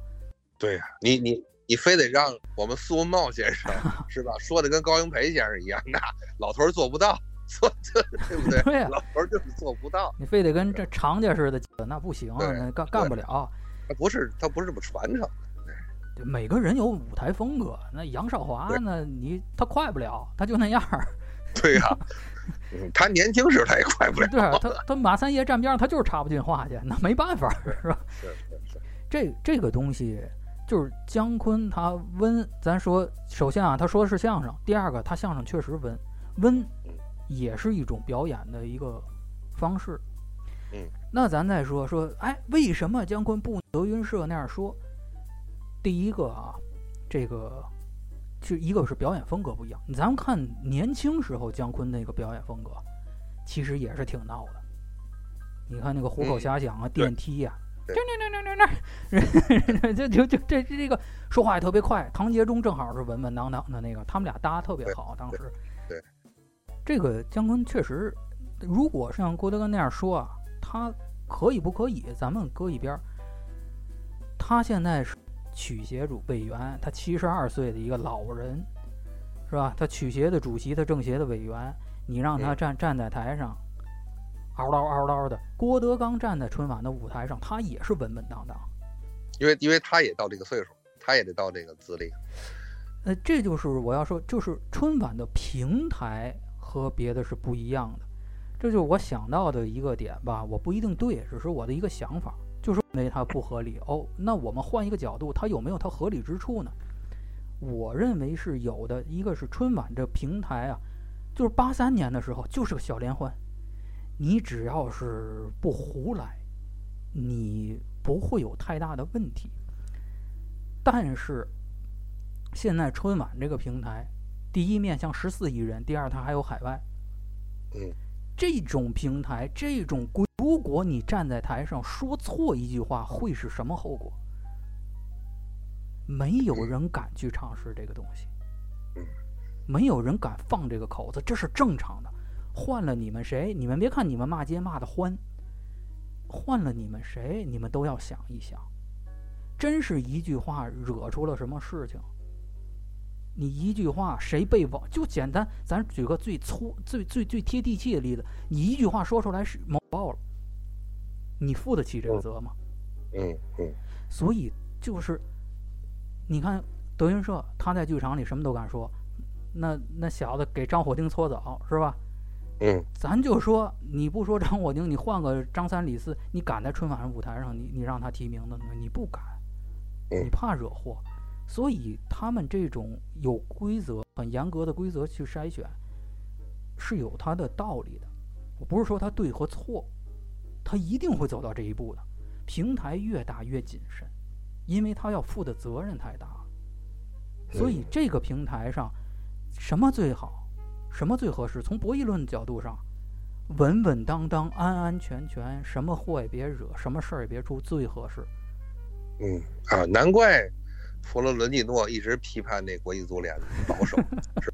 对呀，你你你非得让我们苏文茂先生是吧？说的跟高英培先生一样，那老头做不到，做这对不对？对呀，老头就是做不到。你非得跟这常家似的，那不行，那干干不了。他不是他不是这么传承。每个人有舞台风格，那杨少华呢？你他快不了，他就那样儿。对呀，他年轻时他也快不了。对 他他马三爷站边上，他就是插不进话去，那没办法，是吧？是是是。这这个东西就是姜昆他温，咱说首先啊，他说的是相声；第二个，他相声确实温，温也是一种表演的一个方式。嗯。那咱再说说，哎，为什么姜昆不德云社那样说？第一个啊，这个就一个是表演风格不一样。咱们看年轻时候姜昆那个表演风格，其实也是挺闹的。你看那个虎口遐想啊，电梯呀，这这这这这，就就就这这个说话也特别快。唐杰忠正好是稳稳当当的那个，他们俩搭特别好。当时，对这个姜昆确实，如果是像郭德纲那样说啊，他可以不可以？咱们搁一边儿。他现在是。曲协主委员，他七十二岁的一个老人，是吧？他曲协的主席，他政协的委员，你让他站站在台上，嗷嗷嗷唠的。郭德纲站在春晚的舞台上，他也是稳稳当当，因为因为他也到这个岁数，他也得到这个资历。呃，这就是我要说，就是春晚的平台和别的是不一样的，这就是我想到的一个点吧。我不一定对，只是我的一个想法。就是认为它不合理哦，那我们换一个角度，它有没有它合理之处呢？我认为是有的。一个是春晚这平台啊，就是八三年的时候就是个小联欢，你只要是不胡来，你不会有太大的问题。但是现在春晚这个平台，第一面向十四亿人，第二它还有海外，嗯。这种平台，这种规，如果你站在台上说错一句话，会是什么后果？没有人敢去尝试这个东西，没有人敢放这个口子，这是正常的。换了你们谁，你们别看你们骂街骂的欢，换了你们谁，你们都要想一想，真是一句话惹出了什么事情。你一句话，谁被网就简单，咱举个最粗、最最最贴地气的例子，你一句话说出来是某爆了，你负得起这个责吗？嗯嗯。所以就是，你看德云社，他在剧场里什么都敢说，那那小子给张火丁搓澡是吧？嗯。咱就说你不说张火丁，你换个张三李四，你敢在春晚上舞台上，你你让他提名的，你不敢，你怕惹祸。所以他们这种有规则、很严格的规则去筛选，是有它的道理的。我不是说他对和错，他一定会走到这一步的。平台越大越谨慎，因为他要负的责任太大了。所以这个平台上，什么最好，什么最合适？从博弈论的角度上，稳稳当当、安安全全，什么祸也别惹，什么事儿也别出，最合适。嗯啊，难怪。佛罗伦蒂诺一直批判那国际足联保守，是，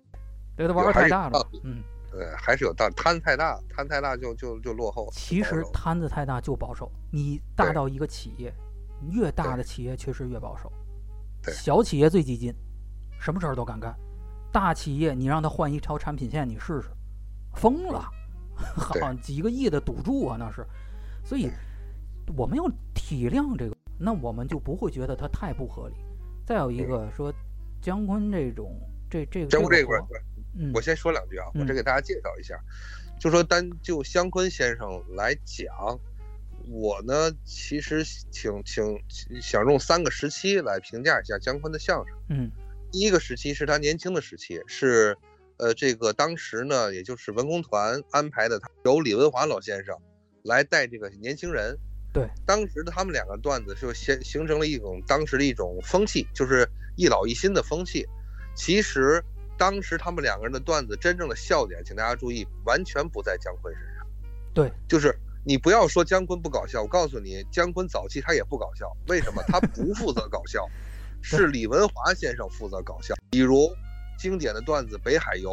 对他玩太大了，嗯，对，还是有道理，摊子太大，摊太大就就就落后。其实摊子太大就保守，你大到一个企业，越大的企业确实越保守，小企业最激进，什么事儿都敢干，大企业你让他换一条产品线，你试试，疯了，好几个亿的赌注啊那是，所以我们要体谅这个，那我们就不会觉得它太不合理。再有一个说，姜昆这种这这个姜昆这块嗯。我先说两句啊，我这嗯给大家介绍一下，就说单就姜昆先生来讲，我呢其实请请想用三个时期来评价一下姜昆的相声。嗯第一个时期是他年轻的时期，是呃这个当时呢，也就是文工团安排的他，由李文华老先生来带这个年轻人。对，当时的他们两个段子就形形成了一种当时的一种风气，就是一老一新的风气。其实当时他们两个人的段子真正的笑点，请大家注意，完全不在姜昆身上。对，就是你不要说姜昆不搞笑，我告诉你，姜昆早期他也不搞笑，为什么？他不负责搞笑，是李文华先生负责搞笑。比如经典的段子《北海游》，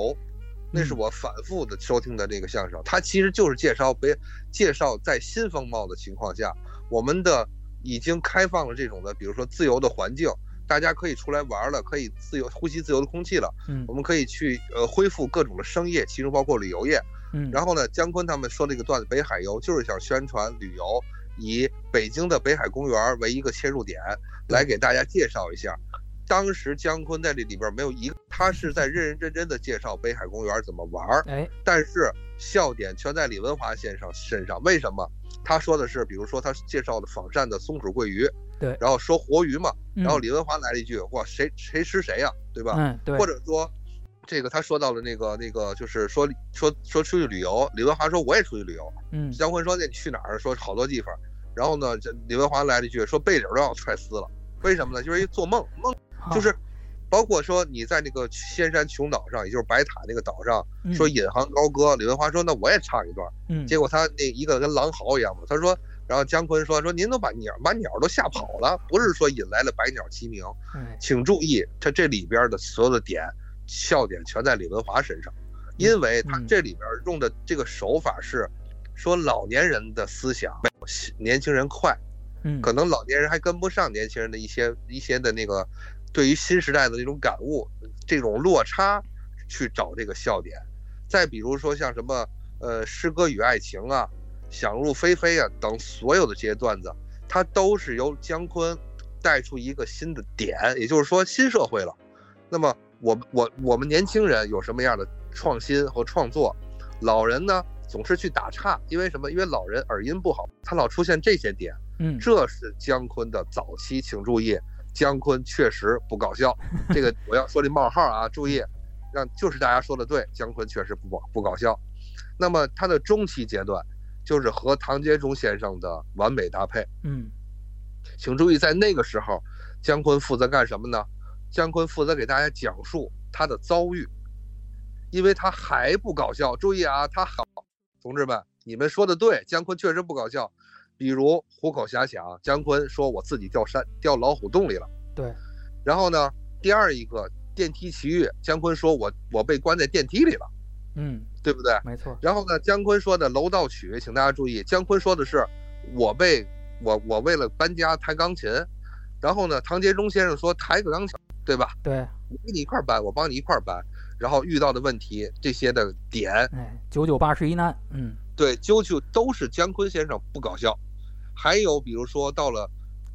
那是嗯我反复的收听的这个相声，它其实就是介绍北介绍在新风貌的情况下，我们的已经开放了这种的，比如说自由的环境，大家可以出来玩了，可以自由呼吸自由的空气了，嗯我们可以去呃恢复各种的商业，其中包括旅游业。嗯，然后呢，姜昆他们说那个段子《北海游》，就是想宣传旅游，以北京的北海公园为一个切入点，来给大家介绍一下。当时姜昆在这里边没有一个，他是在认认真真的介绍北海公园怎么玩儿，哎但是笑点全在李文华先生身上。为什么？他说的是，比如说他介绍的仿膳的松鼠桂鱼，对然后说活鱼嘛，嗯然后李文华来了一句，哇，谁谁吃谁呀、对吧？嗯对或者说，这个他说到了那个那个，就是说说说出去旅游，李文华说我也出去旅游，嗯姜昆说那你去哪儿？说好多地方。然后呢，这李文华来了一句说背领都要踹撕了，为什么呢？就是一做梦梦，啊就是包括说你在那个仙山琼岛上，也就是白塔那个岛上嗯说引吭高歌，李文华说那我也唱一段，嗯结果他那一个跟狼嚎一样嘛，他说。然后姜昆说：“说您都把鸟把鸟都吓跑了，不是说引来了百鸟齐鸣，哎请注意，他这里边的所有的点，笑点全在李文华身上，因为他嗯这里边用的这个手法是，说老年人的思想没有年轻人快，嗯可能老年人还跟不上年轻人的一些一些的那个对于新时代的那种感悟，这种落差去找这个笑点。再比如说像什么呃诗歌与爱情啊，想入非非啊等所有的这些段子，它都是由姜昆带出一个新的点，也就是说新社会了。那么我我我们年轻人有什么样的创新和创作？老人呢总是去打岔，因为什么？因为老人耳音不好，他老出现这些点。嗯这是姜昆的早期，请注意，姜昆确实不搞笑。这个我要说这冒号啊，注意，让就是大家说的对，姜昆确实不搞不搞笑。那么他的中期阶段，就是和唐杰忠先生的完美搭配。嗯请注意，在那个时候，姜昆负责干什么呢？姜昆负责给大家讲述他的遭遇，因为他还不搞笑。注意啊，他好，同志们，你们说的对，姜昆确实不搞笑。比如虎口遐想，姜昆说我自己掉山掉老虎洞里了。对，然后呢，第二一个电梯奇遇，姜昆说我我被关在电梯里了，嗯对不对？没错然后呢，姜昆说的楼道曲，请大家注意，姜昆说的是我被我我为了搬家弹钢琴，然后呢，唐杰忠先生说抬个钢琴，对吧？对我跟你一块儿搬，我帮你一块儿搬，然后遇到的问题这些的点，哎九九八十一难嗯对，究究都是姜昆先生不搞笑。还有比如说到了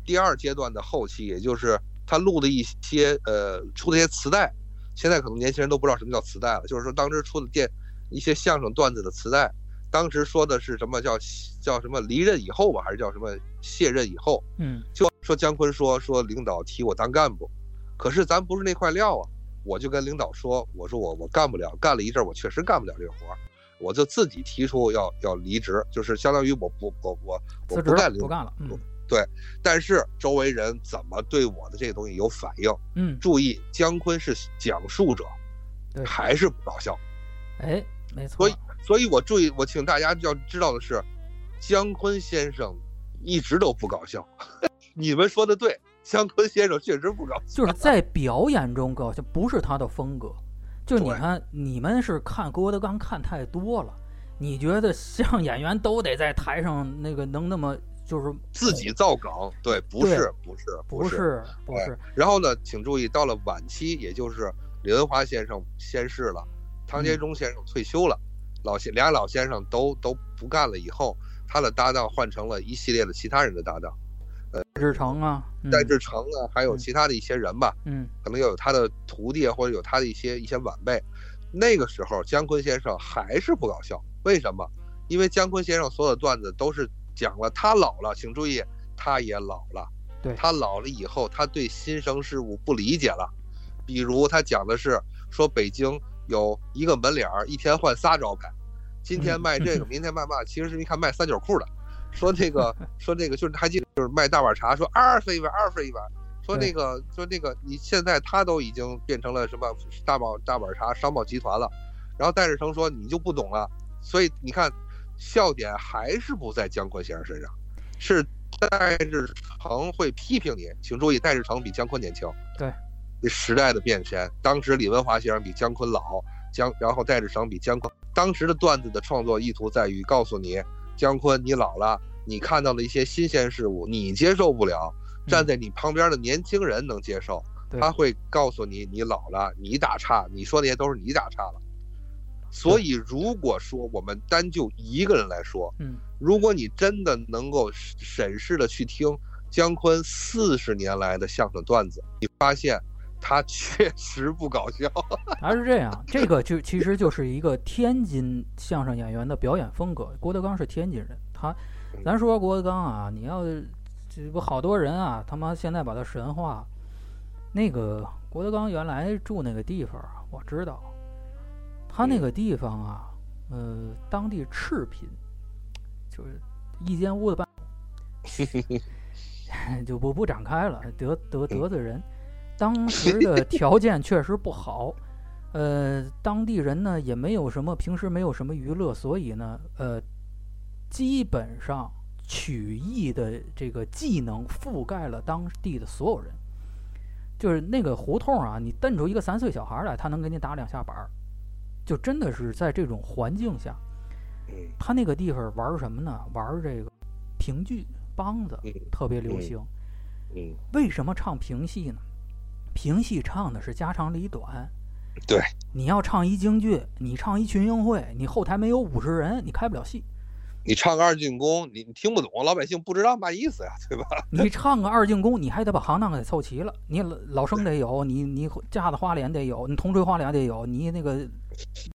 第二阶段的后期，也就是他录的一些呃出的一些磁带，现在可能年轻人都不知道什么叫磁带了，就是说当时出的电一些相声段子的磁带，当时说的是什么叫叫什么离任以后吧，还是叫什么卸任以后？嗯就说姜昆说说领导提我当干部，可是咱不是那块料啊，我就跟领导说，我说我我干不了，干了一阵儿我确实干不了这个活儿，我就自己提出要要离职，就是相当于我不我我我不干领导，不干了嗯但是周围人怎么对我的这个东西有反应？嗯注意，姜昆是讲述者，对还是不搞笑？哎没错所以所以我注意，我请大家要知道的是，姜昆先生一直都不搞笑。你们说的对，姜昆先生确实不搞笑。就是在表演中搞笑，不是他的风格。就你看，你们是看郭德纲看太多了，你觉得像演员都得在台上那个能那么就是自己造梗，对，不是，不是，是。不是不哎是，然后呢，请注意，到了晚期，也就是李文华先生仙逝了，唐杰忠先生退休了，老先俩老先生都都不干了以后，他的搭档换成了一系列的其他人的搭档，戴志诚啊，嗯戴志诚啊，还有嗯其他的一些人吧，嗯可能有他的徒弟或者有他的一些一些晚辈，那个时候姜昆先生还是不搞笑，为什么？因为姜昆先生所有的段子都是讲了他老了，请注意，他也老了。对他老了以后，他对新生事物不理解了。比如他讲的是说北京有一个门脸儿，一天换仨招牌，今天卖这个，明天卖嘛，其实是一看卖三角裤的。说那个 说那个就是还记得就是卖大碗茶，说二十一碗，二十一碗。说那个说那个你现在他都已经变成了什么大宝大碗茶商贸集团了。然后戴志成说你就不懂了，所以你看笑点还是不在姜昆先生身上，是戴志成会批评你，请注意戴志成比姜昆年轻。对，时代的变迁，当时李文华先生比姜昆老，姜然后戴志成比姜昆。当时的段子的创作意图在于告诉你，姜昆你老了，你看到了一些新鲜事物，你接受不了，站在你旁边的年轻人能接受。对他会告诉你，你老了，你打岔，你说那些都是你打岔了。所以，如果说我们单就一个人来说，嗯，如果你真的能够审视的去听姜昆四十年来的相声段子，你发现他确实不搞笑。还是这样，这个就其实就是一个天津相声演员的表演风格。郭德纲是天津人，他，咱说郭德纲啊，你要这不好多人啊，他妈现在把他神化。那个郭德纲原来住那个地方，我知道，他那个地方啊，呃，当地赤贫，就是一间屋子半，就不不展开了，得得得罪人。当时的条件确实不好，呃，当地人呢也没有什么，平时没有什么娱乐，所以呢，呃，基本上曲艺的这个技能覆盖了当地的所有人。就是那个胡同啊，你瞪出一个三岁小孩来，他能给你打两下板儿，就真的是在这种环境下，嗯他那个地方玩什么呢？玩这个评剧、梆子嗯特别流嗯行。嗯，为什么唱评戏呢？评戏唱的是家长里短。对，你要唱一京剧，你唱一群英会，你后台没有五十人，你开不了戏。你唱个二进宫，你你听不懂，老百姓不知道嘛意思呀，对吧？你唱个二进宫，你还得把行当给凑齐了。你老老生得有，你你架子花脸得有，你铜锤花脸得有，你那个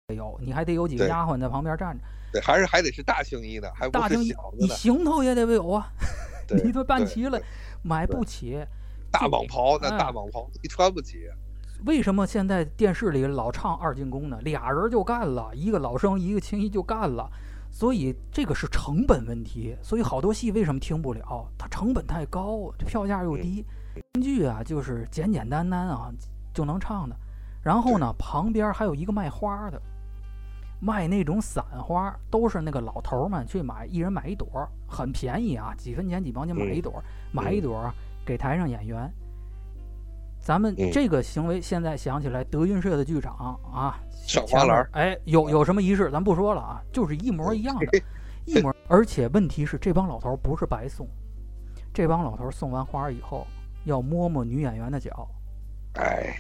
得有，你还得有几个丫鬟在旁边站着。对，还是还得是大青衣的，还不是大厅一小的。你行头也得有啊，你都办齐了，买不起。大蟒袍，那哎大蟒袍你穿不起。为什么现在电视里老唱二进宫呢？俩人就干了，一个老生，一个青衣就干了。所以这个是成本问题，所以好多戏为什么听不了？它成本太高，这票价又低。京剧啊，就是简简单单啊就能唱的。然后呢，旁边还有一个卖花的，卖那种散花，都是那个老头儿们去买，一人买一朵，很便宜啊，几分钱几毛钱买一朵，买一朵儿给台上演员。咱们嗯这个行为现在想起来，德云社的剧场啊，小花篮儿哎，有有什么仪式，咱不说了啊，就是一模一样的，一模。而且问题是，这帮老头儿不是白送，这帮老头儿送完花儿以后，要摸摸女演员的脚。哎，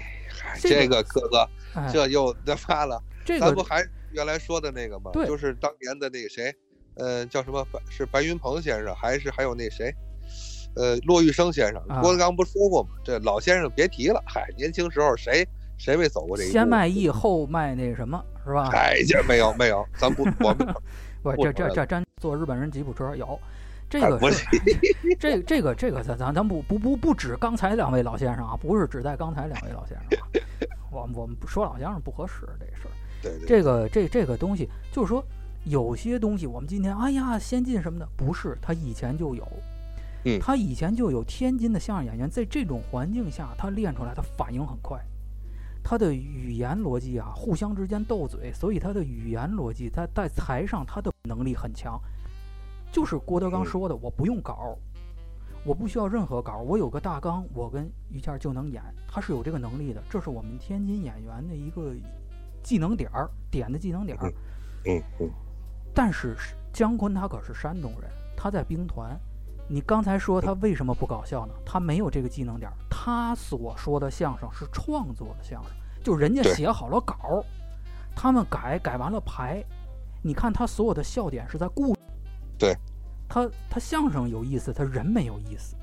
这个这个哥哥，哎，这又那发了，这个咱不还原来说的那个吗？对就是当年的那个谁，呃，叫什么白是白云鹏先生，还是还有那谁，呃，骆玉生先生啊。郭德纲不说过吗？这老先生别提了，嗨，年轻时候谁谁没走过这一步？先卖艺后卖那什么，是吧？哎，这没有没有，咱不 我们不，不这这这真坐日本人吉普车有，这个是 这这个这个咱咱咱不不不不指刚才两位老先生啊，不是只在刚才两位老先生啊，我们我们不说老先生不合适这事儿。对对这个这这个东西，就是说有些东西我们今天哎呀先进什么的，不是，他以前就有。嗯他以前就有天津的相声演员，在这种环境下，他练出来，他反应很快，他的语言逻辑啊，互相之间斗嘴，所以他的语言逻辑，他在台上他的能力很强。就是郭德纲嗯说的，我不用稿，我不需要任何稿，我有个大纲，我跟于谦儿就能演，他是有这个能力的，这是我们天津演员的一个技能点儿，点的技能点儿。嗯嗯但是是姜昆他可是山东人，他在兵团。你刚才说他为什么不搞笑呢？他没有这个技能点儿，他所说的相声是创作的相声，就人家写好了稿儿，他们改改完了排。你看他所有的笑点是在故对，他他相声有意思，他人没有意思。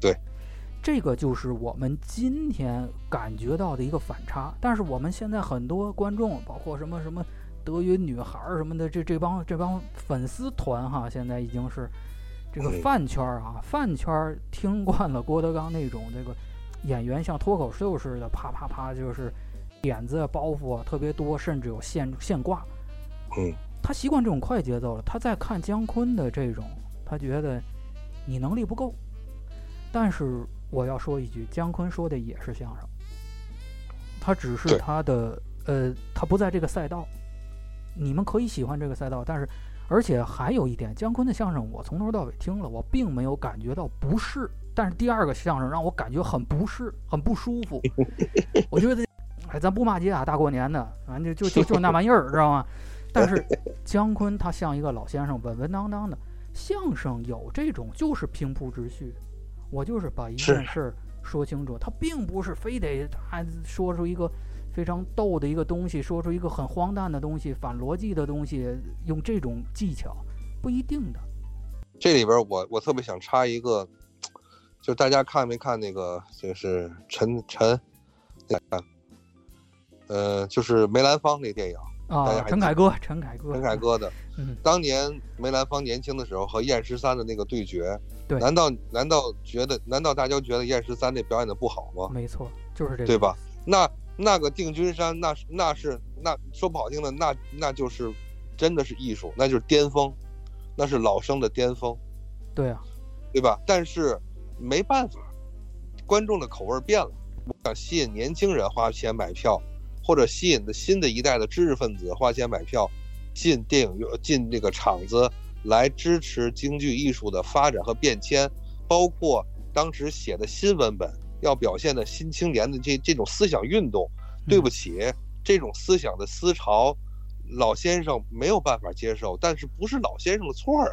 对，这个就是我们今天感觉到的一个反差。但是我们现在很多观众，包括什么什么德云女孩儿什么的，这这帮这帮粉丝团哈，现在已经是这个嗯饭圈儿啊，饭圈儿听惯了郭德纲那种这个演员像脱口秀似的，啪啪啪就是点子啊包袱啊特别多，甚至有现现挂。嗯，他习惯这种快节奏了。他在看姜昆的这种，他觉得你能力不够。但是我要说一句，姜昆说的也是相声，他只是他的呃，他不在这个赛道。你们可以喜欢这个赛道，但是而且还有一点，姜昆的相声我从头到尾听了，我并没有感觉到不适。但是第二个相声让我感觉很不适，很不舒服。我觉得，哎，咱不骂街啊，大过年的，反正就就就就那 玩意儿，知道吗？但是姜昆他像一个老先生，稳稳当当的。相声有这种就是平铺直叙，我就是把一件事儿说清楚，他并不是非得他说出一个非常逗的一个东西，说出一个很荒诞的东西、反逻辑的东西，用这种技巧不一定的。这里边我我特别想插一个，就大家看没看那个，就是陈陈，那个，呃，就是梅兰芳那电影，啊，还陈凯歌，陈凯歌，陈凯歌的，嗯，当年梅兰芳年轻的时候和燕十三的那个对决，对难道难道觉得难道大家觉得燕十三那表演的不好吗？没错，就是这个，对吧？？那那个定军山，那是那是那说不好听的，那那就是真的是艺术，那就是巅峰，那是老生的巅峰。对啊，对吧？但是没办法，观众的口味变了。我想吸引年轻人花钱买票，或者吸引的新的一代的知识分子花钱买票，进电影院、进这个场子来支持京剧艺术的发展和变迁，包括当时写的新文本要表现的新青年的这这种思想运动。对不起，这种思想的思潮，老先生没有办法接受，但是不是老先生的错啊，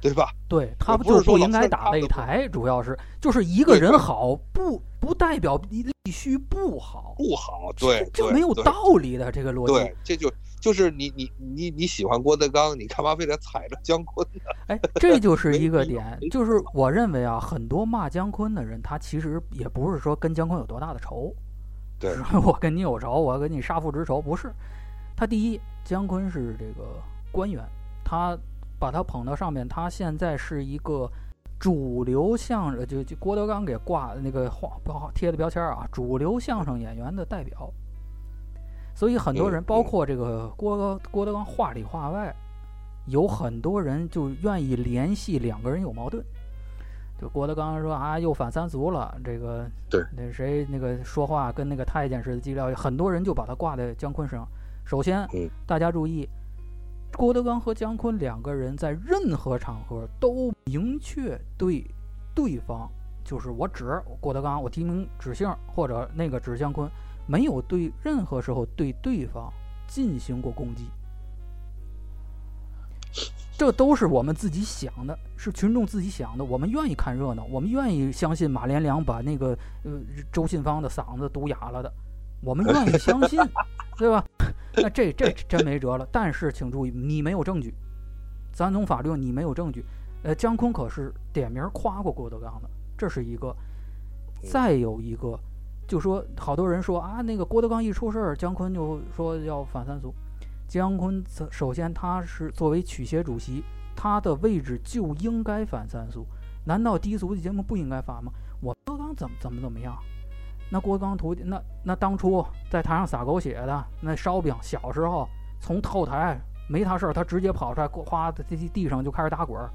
对吧？对他不就是说应该打擂台，主要是就是一个人好，不不代表必须不好，不好，对，这没有道理的这个逻辑。对，这就就是你你你你喜欢郭德纲，你干嘛非得踩着姜昆呢？哎，这就 是一个点就是我认为啊，很多骂姜昆的人，他其实也不是说跟姜昆有多大的仇，对 我跟你有仇，我跟你杀父之仇，不是。他第一，姜昆是这个官员，他把他捧到上面，他现在是一个主流相声，就就郭德纲给挂那个画标贴的标签啊，主流相声演员的代表。所以很多嗯人，包嗯括这个郭郭德纲话里话外，有很多人就愿意联系两个人有矛盾。就郭德纲说啊，又反三俗了，这个对那谁那个说话跟那个太监似的，基调，很多人就把他挂在姜昆身上。首先，嗯大家注意，郭德纲和姜昆两个人在任何场合都明确对对方，就是我指郭德纲，我提名指姓，或者那个指姜昆，没有对任何时候对对方进行过攻击。这都是我们自己想的，是群众自己想的。我们愿意看热闹，我们愿意相信马连良把那个呃周信芳的嗓子堵哑了的，我们愿意相信，对吧？那这这真没辙了。但是请注意，你没有证据，咱从法律你没有证据。呃，姜昆可是点名夸过郭德纲的，这是一个。再有一个，就说好多人说啊，那个郭德纲一出事儿，姜昆就说要反三俗。姜昆首先他是作为曲协主席，他的位置就应该反三俗。难道低俗的节目不应该反吗？我郭德纲怎么怎么怎么样？那郭德纲徒弟，那那当初在台上撒狗血的那烧饼，小时候从后台没他事儿，他直接跑出来，哗在地地上就开始打滚儿。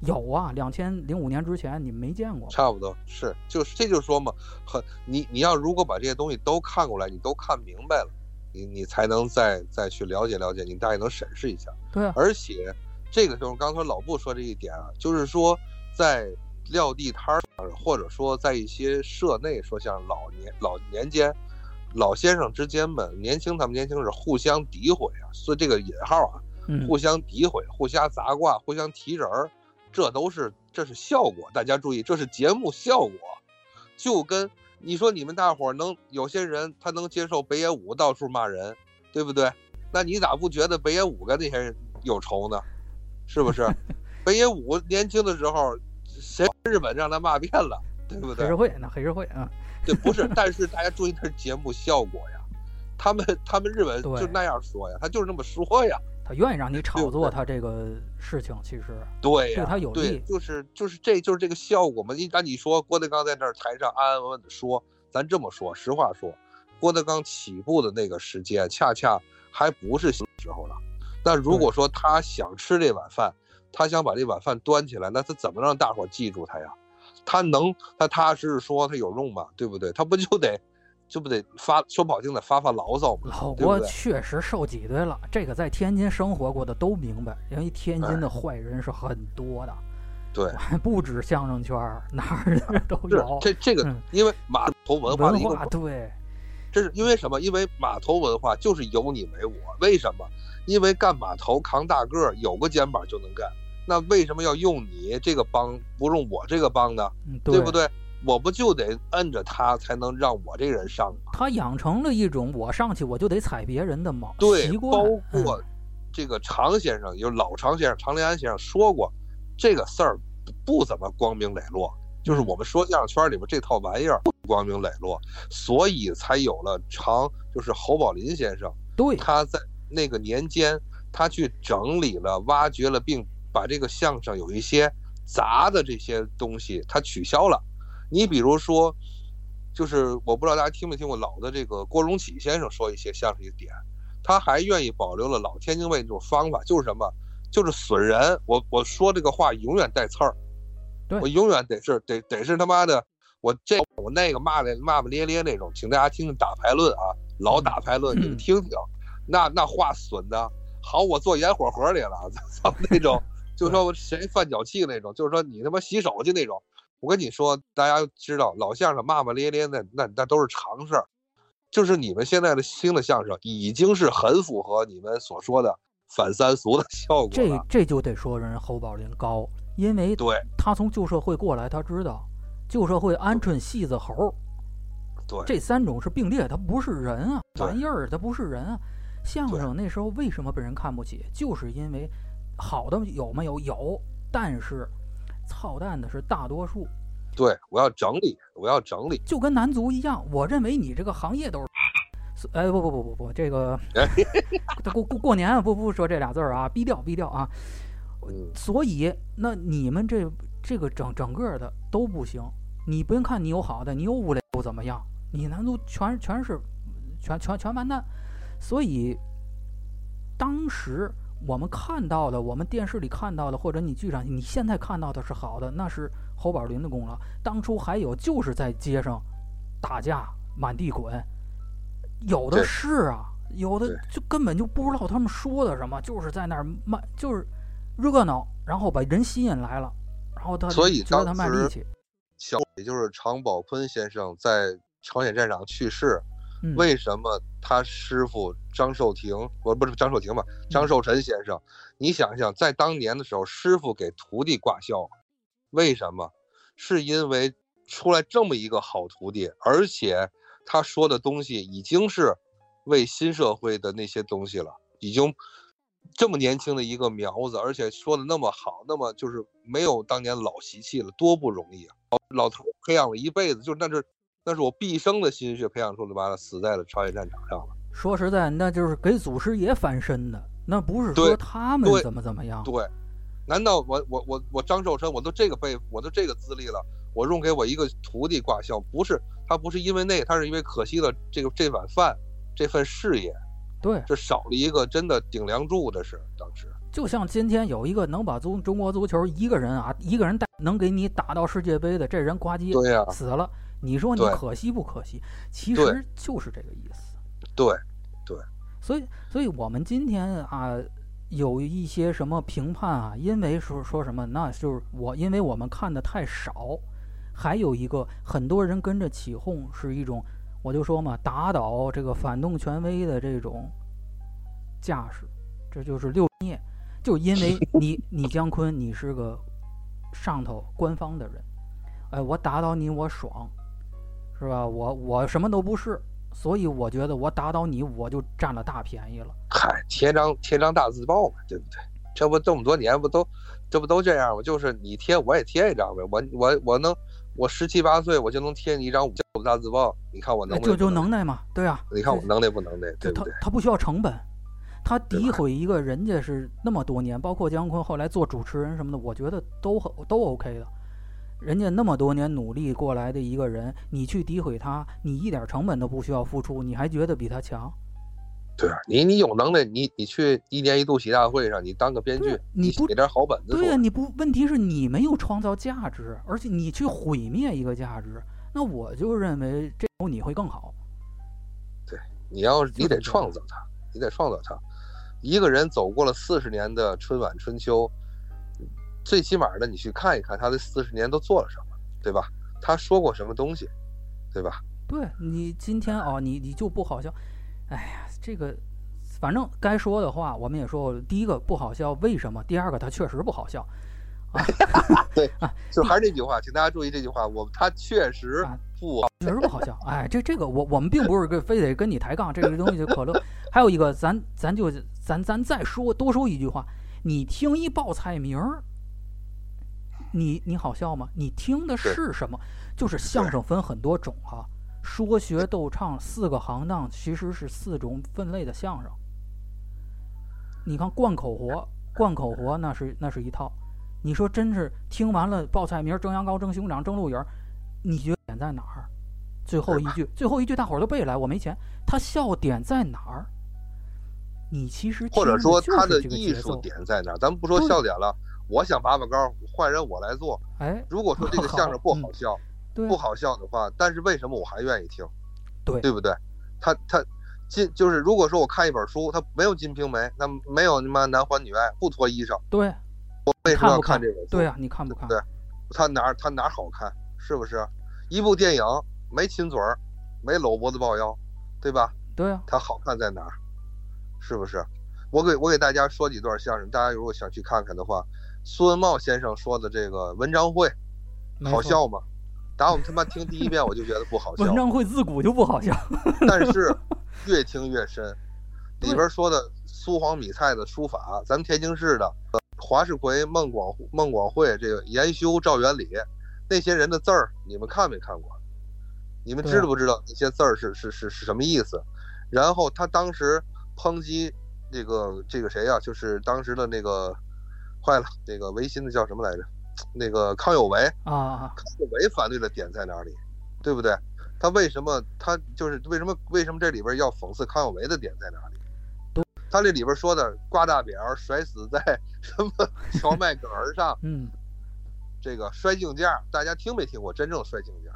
有啊，两千零五年之前你没见过。差不多是，就是这就是说嘛，很你你要如果把这些东西都看过来，你都看明白了，你你才能再再去了解了解，你大概能审视一下。对啊，而且这个时候，刚才老布说这一点啊，就是说在撂地摊儿，或者说在一些社内说像老年老年间。老先生之间们，年轻他们年轻是互相诋毁啊，所以这个引号啊，嗯，互相诋毁、互相砸挂、互相提人儿，这都是这是效果。大家注意，这是节目效果。就跟你说，你们大伙儿能有些人他能接受北野武到处骂人，对不对？那你咋不觉得北野武跟那些人有仇呢？是不是？北野武年轻的时候，谁日本让他骂遍了，对不对黑社？会那黑社会啊，对，不是，但是大家注意这是节目效果呀，他们他们日本对就那样说呀，他就是那么说呀，他愿意让你炒作他这个事情，其实对呀，对他有对利，就是就是这就是这个效果嘛。你按你说，郭德纲在那儿台上安安稳稳的说，咱这么说，实话说，郭德纲起步的那个时间，恰恰还不是时候了。那如果说他想吃这碗饭，他想把这碗饭端起来，那他怎么让大伙记住他呀？他能他踏踏实实说他有用吗？对不对？他不就得，这不得发说不好听的发发牢骚吗？老郭确实受挤兑了，这个在天津生活过的都明白，因为天津的哎坏人是很多的，对，还不止相声圈儿，哪儿的都是有。这这个嗯，因为码头文化的文一个化对，这是因为什么？因为码头文化就是有你没我。为什么？因为干码头扛大个儿，有个肩膀就能干。那为什么要用你这个帮，不用我这个帮呢？嗯对不？对？我不就得摁着他，才能让我这个人上吗？他养成了一种我上去我就得踩别人的毛对习，惯，包嗯括这个常先生，就是老常先生常连安先生说过，这个事儿不怎么光明磊落。就是我们说相声圈里边这套玩意儿不光明磊落，所以才有了常，就是侯宝林先生。对，他在那个年间，他去整理了、挖掘了，并把这个相声有一些杂的这些东西，他取消了。你比如说，就是我不知道大家听没听过老的这个郭荣启先生说一些相声一个点，他还愿意保留了老天津卫这种方法，就是什么？就是损人。我我说这个话永远带刺儿，我永远得是得得是他妈的我这我那个骂的骂骂咧咧那种，请大家听听打牌论啊，老打牌论，你们嗯听听，那那话损的，好，我坐烟火盒里了，操那种，就说我谁犯脚气那种，就是说你他妈洗手去那种。我跟你说，大家知道老相声骂骂咧咧的，那那都是常事儿。就是你们现在的新的相声已经是很符合你们所说的反三俗的效果这了。这就得说人侯宝林高，因为对他从旧社会过来，他知道旧社会鹌鹑、戏子、猴对，这三种是并列，他不是人啊，玩意儿，他不是人啊。相声那时候为什么被人看不起？就是因为好的有没有有，但是操蛋的是大多数。对，我要整理，我要整理。就跟男足一样，我认为你这个行业都是。哎，不不不不不，这个过过过年啊，不不说这俩字儿啊，低调低调啊。嗯，所以，那你们这这个整整个的都不行。你不用看你有好的，你有五雷又怎么样？你男足全全是全全全完蛋。所以，当时我们看到的，我们电视里看到的，或者你剧场你现在看到的是好的，那是侯宝林的功劳。当初还有就是在街上打架，满地滚，有的是啊，有的就根本就不知道他们说的什么，就是在那儿卖，就是热闹，然后把人吸引来了，然后他所以觉得他卖力气，小也就是常宝坤先生在朝鲜战场去世，嗯，为什么他师傅张寿亭，不不是张寿亭吧，嗯张寿臣先生，你想想，在当年的时候，师傅给徒弟挂孝，为什么？是因为出来这么一个好徒弟，而且他说的东西已经是为新社会的那些东西了，已经这么年轻的一个苗子，而且说的那么好，那么就是没有当年老习气了，多不容易啊！老头培养了一辈子，就是那是那是我毕生的心血培养出来，完了死在了朝鲜战场上了。说实在，那就是给祖师爷翻身的，那不是说他们怎么怎么样。对，难道我我我我张寿臣我都这个辈我都这个资历了，我用给我一个徒弟挂孝，不是他不是因为那，他是因为可惜了这个这碗饭，这份事业，对，这少了一个真的顶梁柱，的是当时。就像今天有一个能把足中国足球一个人啊，一个人带能给你打到世界杯的，这人呱唧对呀、死了，你说你可惜不可惜？其实就是这个意思。对，对所以，所以我们今天啊，有一些什么评判啊，因为说说什么，那就是我，因为我们看的太少，还有一个很多人跟着起哄，是一种，我就说嘛，打倒这个反动权威的这种架势，这就是六孽，就因为你 你姜昆，你是个上头官方的人，哎，我打倒你我爽，是吧？我我什么都不是。所以我觉得我打倒你，我就占了大便宜了。嗨，贴张贴张大字报嘛，对不对？这不这么多年不都，这不都这样吗？就是你贴我也贴一张呗，我我我能我十七八岁我就能贴你一张五的大字报，你看我能不就就能？耐嘛，对啊，你看我能耐不能耐，对就他不对？他不需要成本，他诋毁一个人家是那么多年，包括姜昆后来做主持人什么的，我觉得都很都 OK 的。人家那么多年努力过来的一个人，你去诋毁他，你一点成本都不需要付出，你还觉得比他强？对啊，你你有能耐，你你去一年一度喜大会上，你当个编剧，你不写点好本子对呀、来。你不问题是你没有创造价值，而且你去毁灭一个价值，那我就认为这你会更好。对你要你得创造它，你得创造它。一个人走过了四十年的春晚春秋，最起码的你去看一看他这四十年都做了什么，对吧？他说过什么东西，对吧？对你今天哦，你你就不好笑，哎呀，这个反正该说的话我们也说过。第一个不好笑，为什么？第二个他确实不好笑。啊，对啊就还是那句话，请大家注意这句话，我他确实啊不好。确实不好笑。哎，这这个我我们并不是跟非得跟你抬杠，这个东西就可乐。还有一个，咱咱就咱咱再说多说一句话，你听一报菜名儿，你你好笑吗？你听的是什么？就是相声分很多种哈、说学逗唱四个行当其实是四种分类的相声。你看贯口活，贯口活那是那是一套。你说真是听完了报菜名儿，蒸羊羔、蒸熊掌、蒸鹿尾儿，你觉得点在哪儿？最后一句，最后一句大伙儿都背下来，我没钱。他笑点在哪儿？你其实或者说他的这个艺术点在哪儿？咱们不说笑点了，我想拔拔高，换人我来做。哎，如果说这个相声不好好笑，不好笑的话，但是为什么我还愿意听？对对不对？他他金就是如果说我看一本书，他没有《金瓶梅》，那没有他妈男欢女爱，不脱衣裳，对我为什么要看这本书？对呀、你看不看？对他哪儿他哪儿好看？是不是？一部电影没亲嘴儿，没搂脖子抱腰，对吧？对啊，它好看在哪儿？是不是？我给我给大家说几段相声，大家如果想去看看的话，苏文茂先生说的这个文章会。好笑吗？打我们他妈听第一遍我就觉得不好笑文，章会自古就不好笑。但是 越听越深。里边说的苏黄米蔡的书法，咱们天津市的呃华世奎、孟广孟广会这个严修、赵元礼那些人的字儿，你们看没看过？你们知道不知道那些字儿是是是是什么意思？然后他当时抨击这个这个谁呀、就是当时的那个坏了，那个维新的叫什么来着？那个康有为，啊，康有为反对的点在哪里？对不对？他为什么他就是为什么为什么这里边要讽刺康有为的点在哪里？他这里边说的挂大扁儿摔死在什么 荞麦梗儿上，嗯，这个摔镜架，大家听没听过真正摔镜架？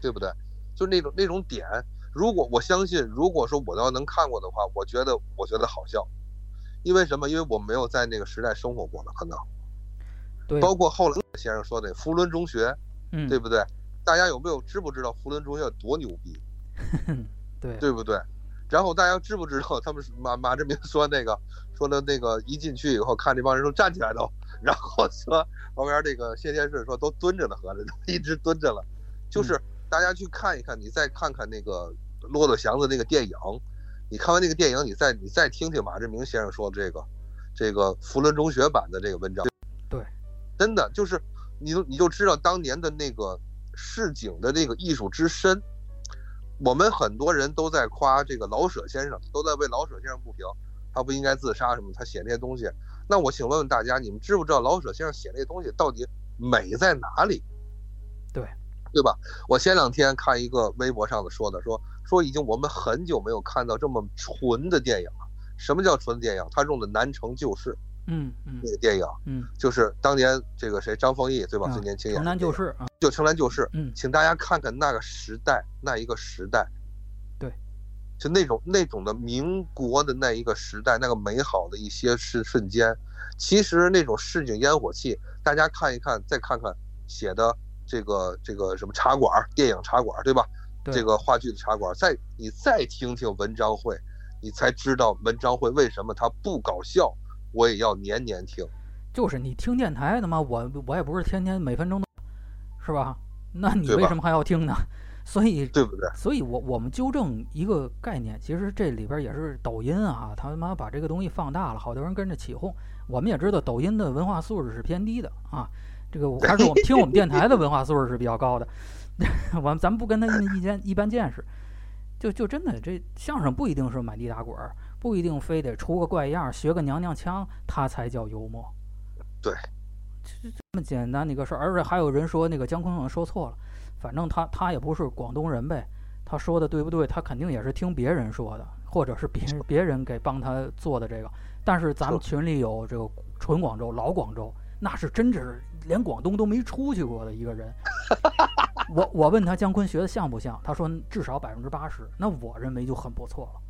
对不对？就那种那种点，如果我相信，如果说我要能看过的话，我觉得我觉得好笑，因为什么？因为我没有在那个时代生活过了，可能对，包括后来先生说的福伦中学，嗯，对不对？大家有没有知不知道福伦中学有多牛逼，对对不对？然后大家知不知道他们马马志明说那个说的那个一进去以后看这帮人都站起来都，然后说旁边这个谢天士说都蹲着呢，合着都一直蹲着了，就是大家去看一看，你再看看那个骆驼祥子那个电影，你看完那个电影，你再你再听听马志明先生说的这个这个福伦中学版的这个文章，对，真的就是你就你就知道当年的那个市井的那个艺术之深。我们很多人都在夸这个老舍先生，都在为老舍先生不平，他不应该自杀什么，他写那些东西。那我请问问大家，你们知不知道老舍先生写那些东西到底美在哪里？对，对吧？我前两天看一个微博上的说的，说说已经我们很久没有看到这么纯的电影了。什么叫纯电影？他用的《南城旧事》嗯嗯那个电影，嗯，就是当年这个谁张丰毅对吧？啊最年轻演城的那个南旧事啊，就《城南旧事》，嗯，请大家看看那个时代，那一个时代，对，就那种那种的民国的那一个时代，那个美好的一些瞬瞬间，其实那种市井烟火气，大家看一看，再看看写的这个这个什么茶馆儿电影茶馆儿，对吧？对这个话剧的茶馆儿，再你再听听文章会，你才知道文章会为什么它不搞笑，我也要年年听。就是你听电台，他妈我我也不是天天每分钟都，是吧？那你为什么还要听呢？所以对不对？所以我我们纠正一个概念，其实这里边也是抖音啊，他妈把这个东西放大了，好多人跟着起哄。我们也知道抖音的文化素质是偏低的啊，这个还是我们听我们电台的文化素质是比较高的。我们咱们不跟他一见一般见识，就就真的这相声不一定是满地打滚儿，不一定非得出个怪样儿，学个娘娘腔，他才叫幽默。对，这这么简单的一个事儿，而且还有人说那个姜昆说错了，反正他他也不是广东人呗，他说的对不对？他肯定也是听别人说的，或者是别人别人给帮他做的这个。但是咱们群里有这个纯广州、老广州，那是真是连广东都没出去过的一个人。我我问他姜昆学的像不像，他说至少百分之八十，那我认为就很不错了。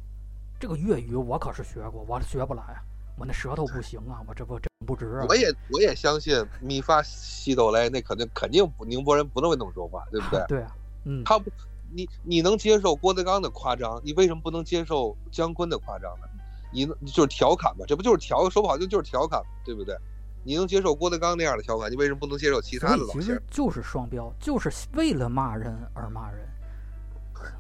这个粤语我可是学过，我学不来啊，我那舌头不行啊，我这不真不直啊。我也我也相信米发西哆来，那肯定肯定不宁波人不能会那么说话，对不对？对啊，嗯，他不，你你能接受郭德纲的夸张，你为什么不能接受姜昆的夸张呢？你就是调侃嘛，这不就是调说不好听就是调侃，对不对？你能接受郭德纲那样的调侃，你为什么不能接受其他的老其实就是双标，就是为了骂人而骂人。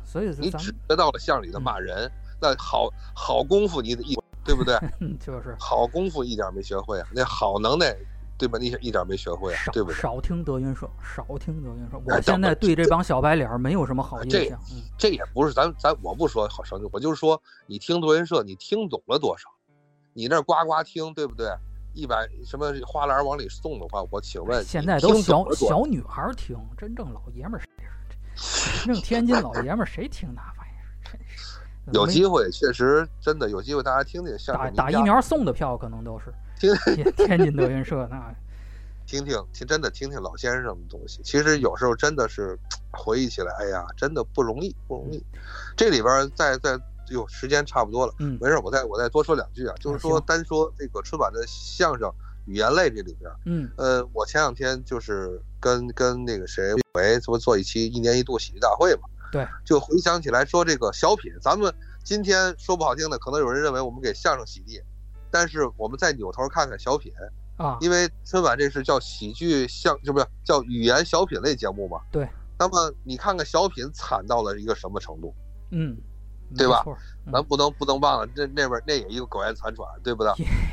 所以你只学到了相声里的骂人，那好好功夫你得一对不对？就是好功夫一点没学会啊，那好能耐对吧？你一点没学会啊，对不对？少听德云社，少听德云社。我现在对这帮小白脸没有什么好印象。这这也不是咱咱我不说好声我就是说你听德云社，你听懂了多少？你那呱呱听对不对？一百什么花篮往里送的话，我请问现在都小小女孩听，真正老爷们儿谁？真正天津老爷们儿谁听那玩意儿？真是。有机会，确实真的有机会，大家听听相声。打打疫苗送的票可能都是 听天津德云社那。听听听，真的听听老先生的东西。其实有时候真的是回忆起来，哎呀，真的不容易，不容易。这里边再再。哟，时间差不多了，嗯，没事，我再我再多说两句啊，就是说单说这个春晚的相声语言类这里边，嗯，呃，我前两天就是跟跟那个谁喂这不做一期一年一度喜剧大会嘛，对，就回想起来说这个小品，咱们今天说不好听的，可能有人认为我们给相声洗地，但是我们再扭头看看小品啊，因为春晚这是叫喜剧相，就不是叫语言小品类节目嘛，对，那么你看看小品惨到了一个什么程度，嗯。对吧？嗯、咱不能不能忘了，那那边那也一个苟延残喘，对不对？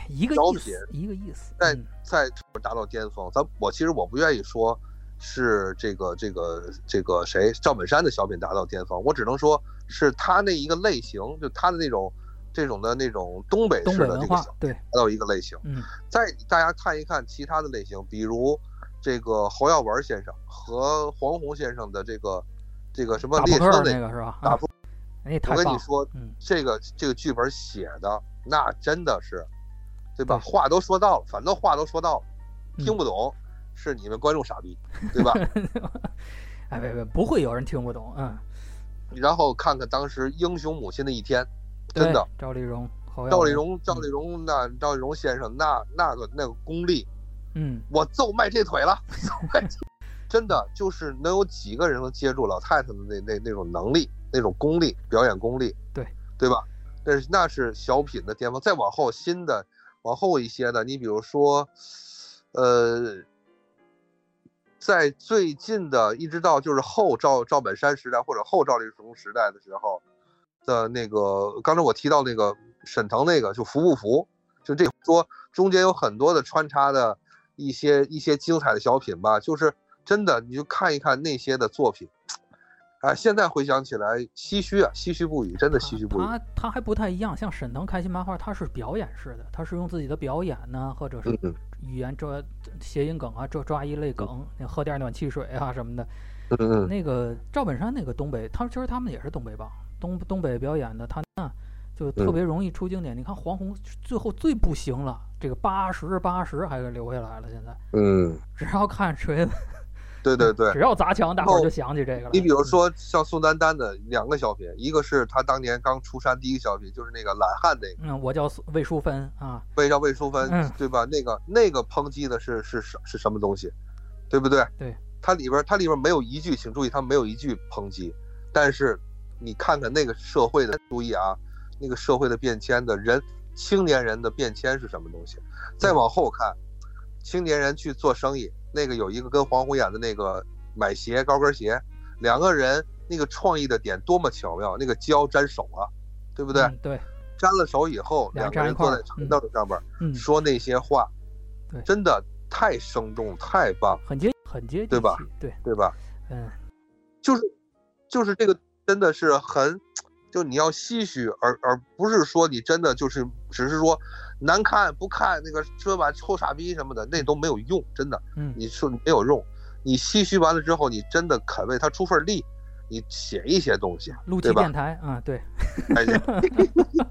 一个小品，一个意思。在在达到巅峰，咱我其实我不愿意说，是这个这个这个谁赵本山的小品达到巅峰，我只能说是他那一个类型，就他的那种这种的那种东北式的这个小对达到一个类型。嗯。再大家看一看其他的类型，比如这个侯耀文先生和黄宏先生的这个这个什么列车那个是吧？打扑。我跟你说，嗯，这个这个剧本写的那真的是，对吧？话都说到了，反正话都说到了，听不懂是你们观众傻逼，对吧？哎，别别，不会有人听不懂，嗯。然后看看当时《英雄母亲的一天》，真的，赵丽蓉，赵丽蓉，赵丽蓉，那赵丽蓉先生那那个那个功力，嗯，我揍迈这腿了，真的就是能有几个人能接住老太太的那那那种能力。那种功力，表演功力，对对吧？那是那是小品的巅峰。再往后新的，往后一些的，你比如说，呃，在最近的一直到就是后赵赵本山时代或者后赵丽蓉时代的时候的那个，刚才我提到那个沈腾那个，就服不服？就这说中间有很多的穿插的一些一些精彩的小品吧，就是真的，你就看一看那些的作品。啊，现在回想起来唏嘘啊，唏嘘不已，真的唏嘘不已。他他还不太一样，像沈腾开心麻花，他是表演式的，他是用自己的表演呢，或者是语言抓谐音梗啊，抓抓一类梗，那喝点暖气水啊什么的。嗯那个赵本山那个东北，他其实他们也是东北帮，东东北表演的，他呢就特别容易出经典。你看黄宏最后最不行了，这个八十八十还给留下来了。现在，嗯，只要看锤子。对对对，只要砸墙，大伙儿就想起这个了。你比如说像宋丹丹的两个小品，一个是他当年刚出山第一个小品，就是那个懒汉那个。嗯，我叫魏淑芬啊。魏叫魏淑芬，对吧？那个那个抨击的是是什是什么东西，对不对？对。它里边它里边没有一句，请注意，它没有一句抨击。但是你看看那个社会的，注意啊，那个社会的变迁的人，青年人的变迁是什么东西？再往后看，青年人去做生意。那个有一个跟黄宏演的那个买鞋高跟鞋，两个人那个创意的点多么巧妙，那个胶粘手啊，对不对？对，粘了手以后，两个人坐在长凳上边说那些话，真的太生动，太棒，很接很接地对吧气？对，对吧？嗯，就是就是这个真的是很，就你要唏嘘，而而不是说你真的就是只是说难看不看那个说吧臭傻逼什么的，那都没有用，真的。嗯，你说没有用，你唏嘘完了之后，你真的肯为他出份力，你写一些东西，录电台啊，对，哎，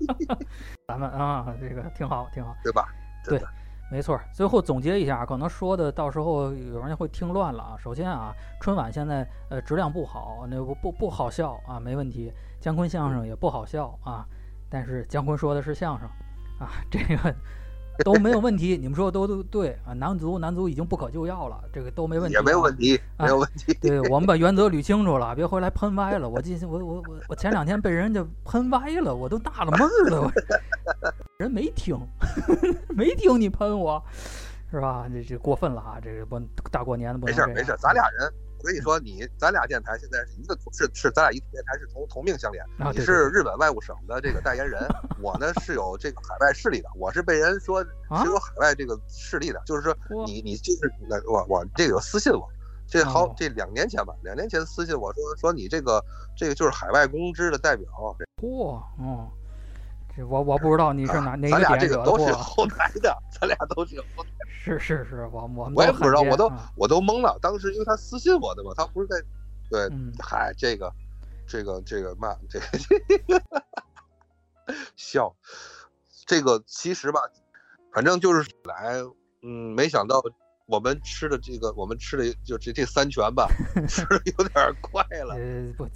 咱们啊，这个挺好，挺好。对吧？真的，没错儿，最后总结一下，可能说的到时候有人会听乱了啊。首先啊，春晚现在呃质量不好，那不不不好笑啊，没问题。姜昆相声也不好笑啊，但是姜昆说的是相声啊，这个 都没有问题。你们说的都都对啊，男足男足已经不可救药了，这个都没问题、啊，也没有问题，啊没有问题。对我们把原则捋清楚了，别回来喷歪了。我今我我我我前两天被人家喷歪了，我都纳了闷儿了。我人没听，没听你喷我，是吧？这这过分了啊！这个不大过年的不能没事没事，咱俩人，我跟你说，你咱俩电台现在是一个是是咱俩一电台是同同命相连。啊，你是日本外务省的这个代言人，我呢是有这个海外势力的，我是被人说啊是有海外这个势力的，就是说你你就是那我我这个有私信我，这好哦这两年前吧，两年前私信我说说你这个这个就是海外公知的代表，嚯，嗯，这我我不知道你是哪、哪咱俩这个都是，后台的，咱俩都是后台，是是是，我我我也不知道我都我都懵了，当时因为他私信我的嘛，他不是在对，嗯嗨，这个，这个，这个嘛，这个笑，这个其实吧，反正就是来，嗯，没想到我们吃的这个，我们吃的就这这三拳吧，吃的有点快了，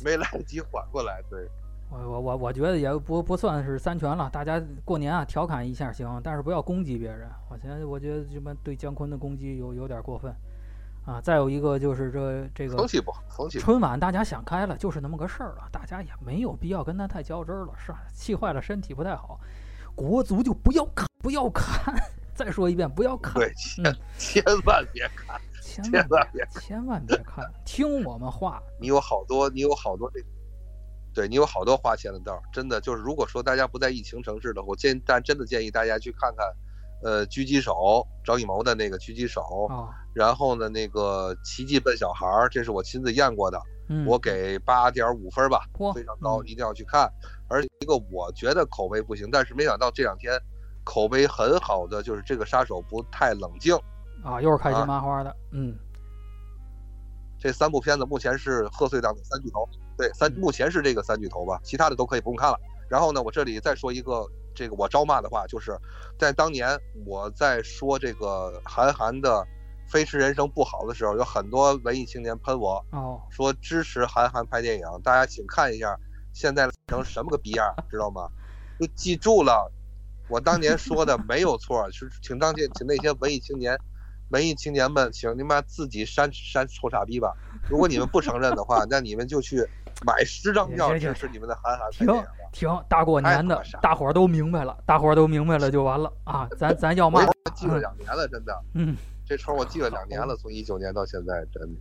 没来得及缓过来。对，我我我我觉得也不不算是三全了，大家过年啊调侃一下行，但是不要攻击别人。我现在我觉得这么对姜昆的攻击有有点过分啊。再有一个就是这这个风气不好，风气。春晚大家想开了，就是那么个事儿了，大家也没有必要跟他太较真儿了，是吧？气坏了身体不太好，国足就不要看，不要看。再说一遍，不要看，对，嗯千千万别看，千千万万别千万别看，听我们话。你有好多，你有好多这个，对你有好多花钱的道儿，真的就是，如果说大家不在疫情城市的，我建但真的建议大家去看看，呃，狙击手张艺谋的那个狙击手，哦，然后呢，那个奇迹笨小孩儿，这是我亲自验过的，嗯，我给八点五分吧，非常高，嗯一定要去看。而一个我觉得口碑不行，但是没想到这两天口碑很好的就是这个杀手不太冷静，啊，又是开心啊麻花的，嗯，这三部片子目前是贺岁档的三巨头，对，三嗯目前是这个三巨头吧，其他的都可以不用看了。然后呢，我这里再说一个这个我招骂的话，就是在当年我在说这个韩寒的《飞驰人生》不好的时候，有很多文艺青年喷我哦，说支持韩寒拍电影，大家请看一下现在成什么个逼样，知道吗？就记住了，我当年说的没有错，是请当届请那些文艺青年。文艺青年们，请你妈自己删删臭傻逼吧！如果你们不承认的话，那你们就去买十张票支持你们的韩寒拍停。停，大过年的大伙儿都明白了，大伙儿都明白了就完了啊！咱咱要骂我，记了两年了，真的，嗯，这仇我记了两年了，从一九年到现在，真的，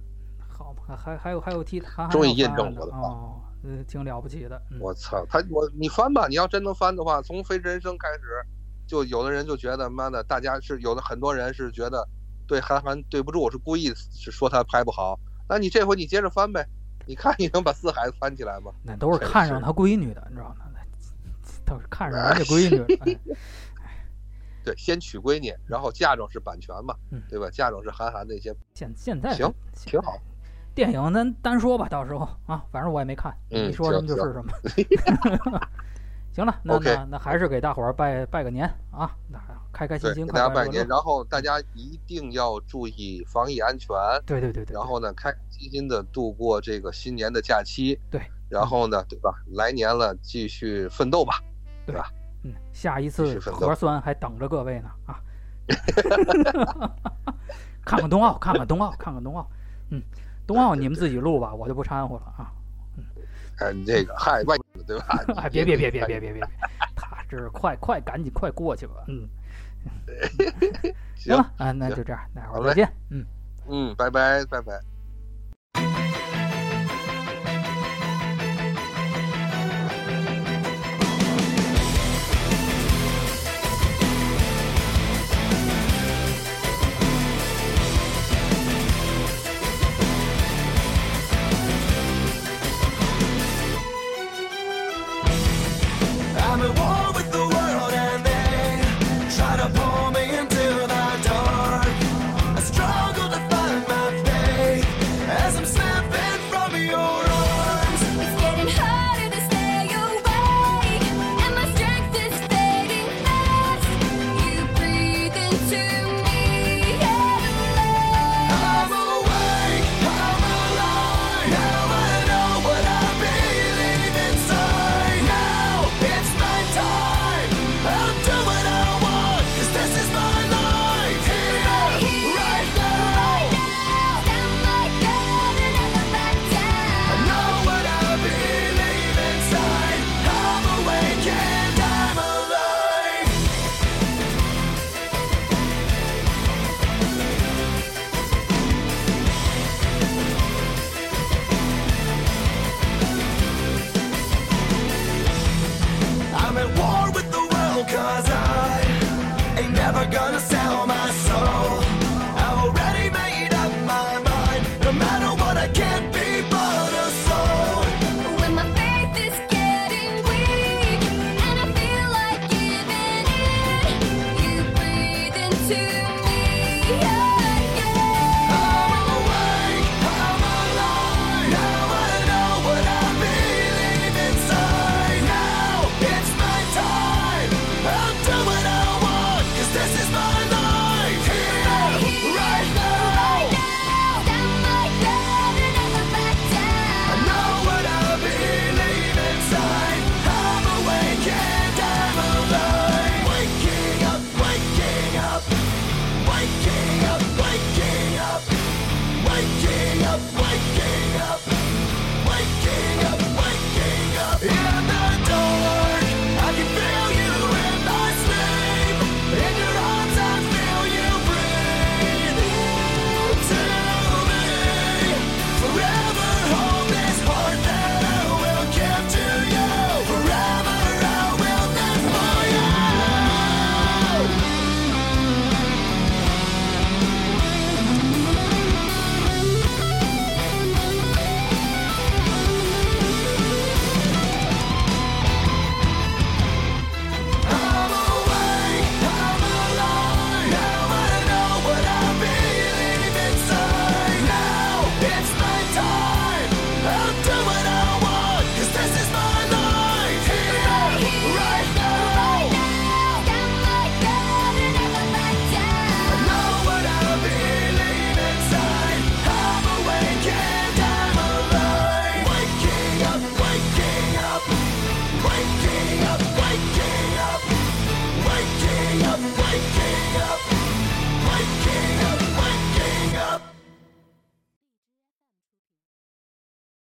好吧，还还有还有替他终于印证我的话哦，呃，挺了不起的，嗯。我操，他我你翻吧，你要真能翻的话，从《飞驰人生》开始，就有的人就觉得妈的，大家是有的很多人是觉得对韩寒对不住，我是故意是说他拍不好，那你这回你接着翻呗，你看你能把四孩子翻起来吗？那都是看上他闺女的，你知道吗？那都是看上人家闺女，哎对，先娶闺女，然后嫁妆是版权嘛，嗯对吧？嫁妆是韩寒那些，现现在行挺好。电影咱单说吧，到时候啊，反正我也没看，嗯你说什么就是什么。行了，那那那还是给大伙儿拜拜个年啊，那开开心，心，给大家拜年，然后大家一定要注意防疫安全，对对对对，然后呢，开开心心的度过这个新年的假期，对，然后呢，对吧？来年了，继续奋斗吧。对吧嗯，下一次核酸还等着各位呢啊！看看冬奥，看看冬奥，看看冬奥。嗯，冬奥你们自己录吧，我就不掺和了啊！哎，这个嗨，外对吧？哎，别别别别别别别，他这是快快赶紧快过去吧。嗯，行行了，啊，那就这样，待会儿再见。嗯。嗯，拜拜，拜拜。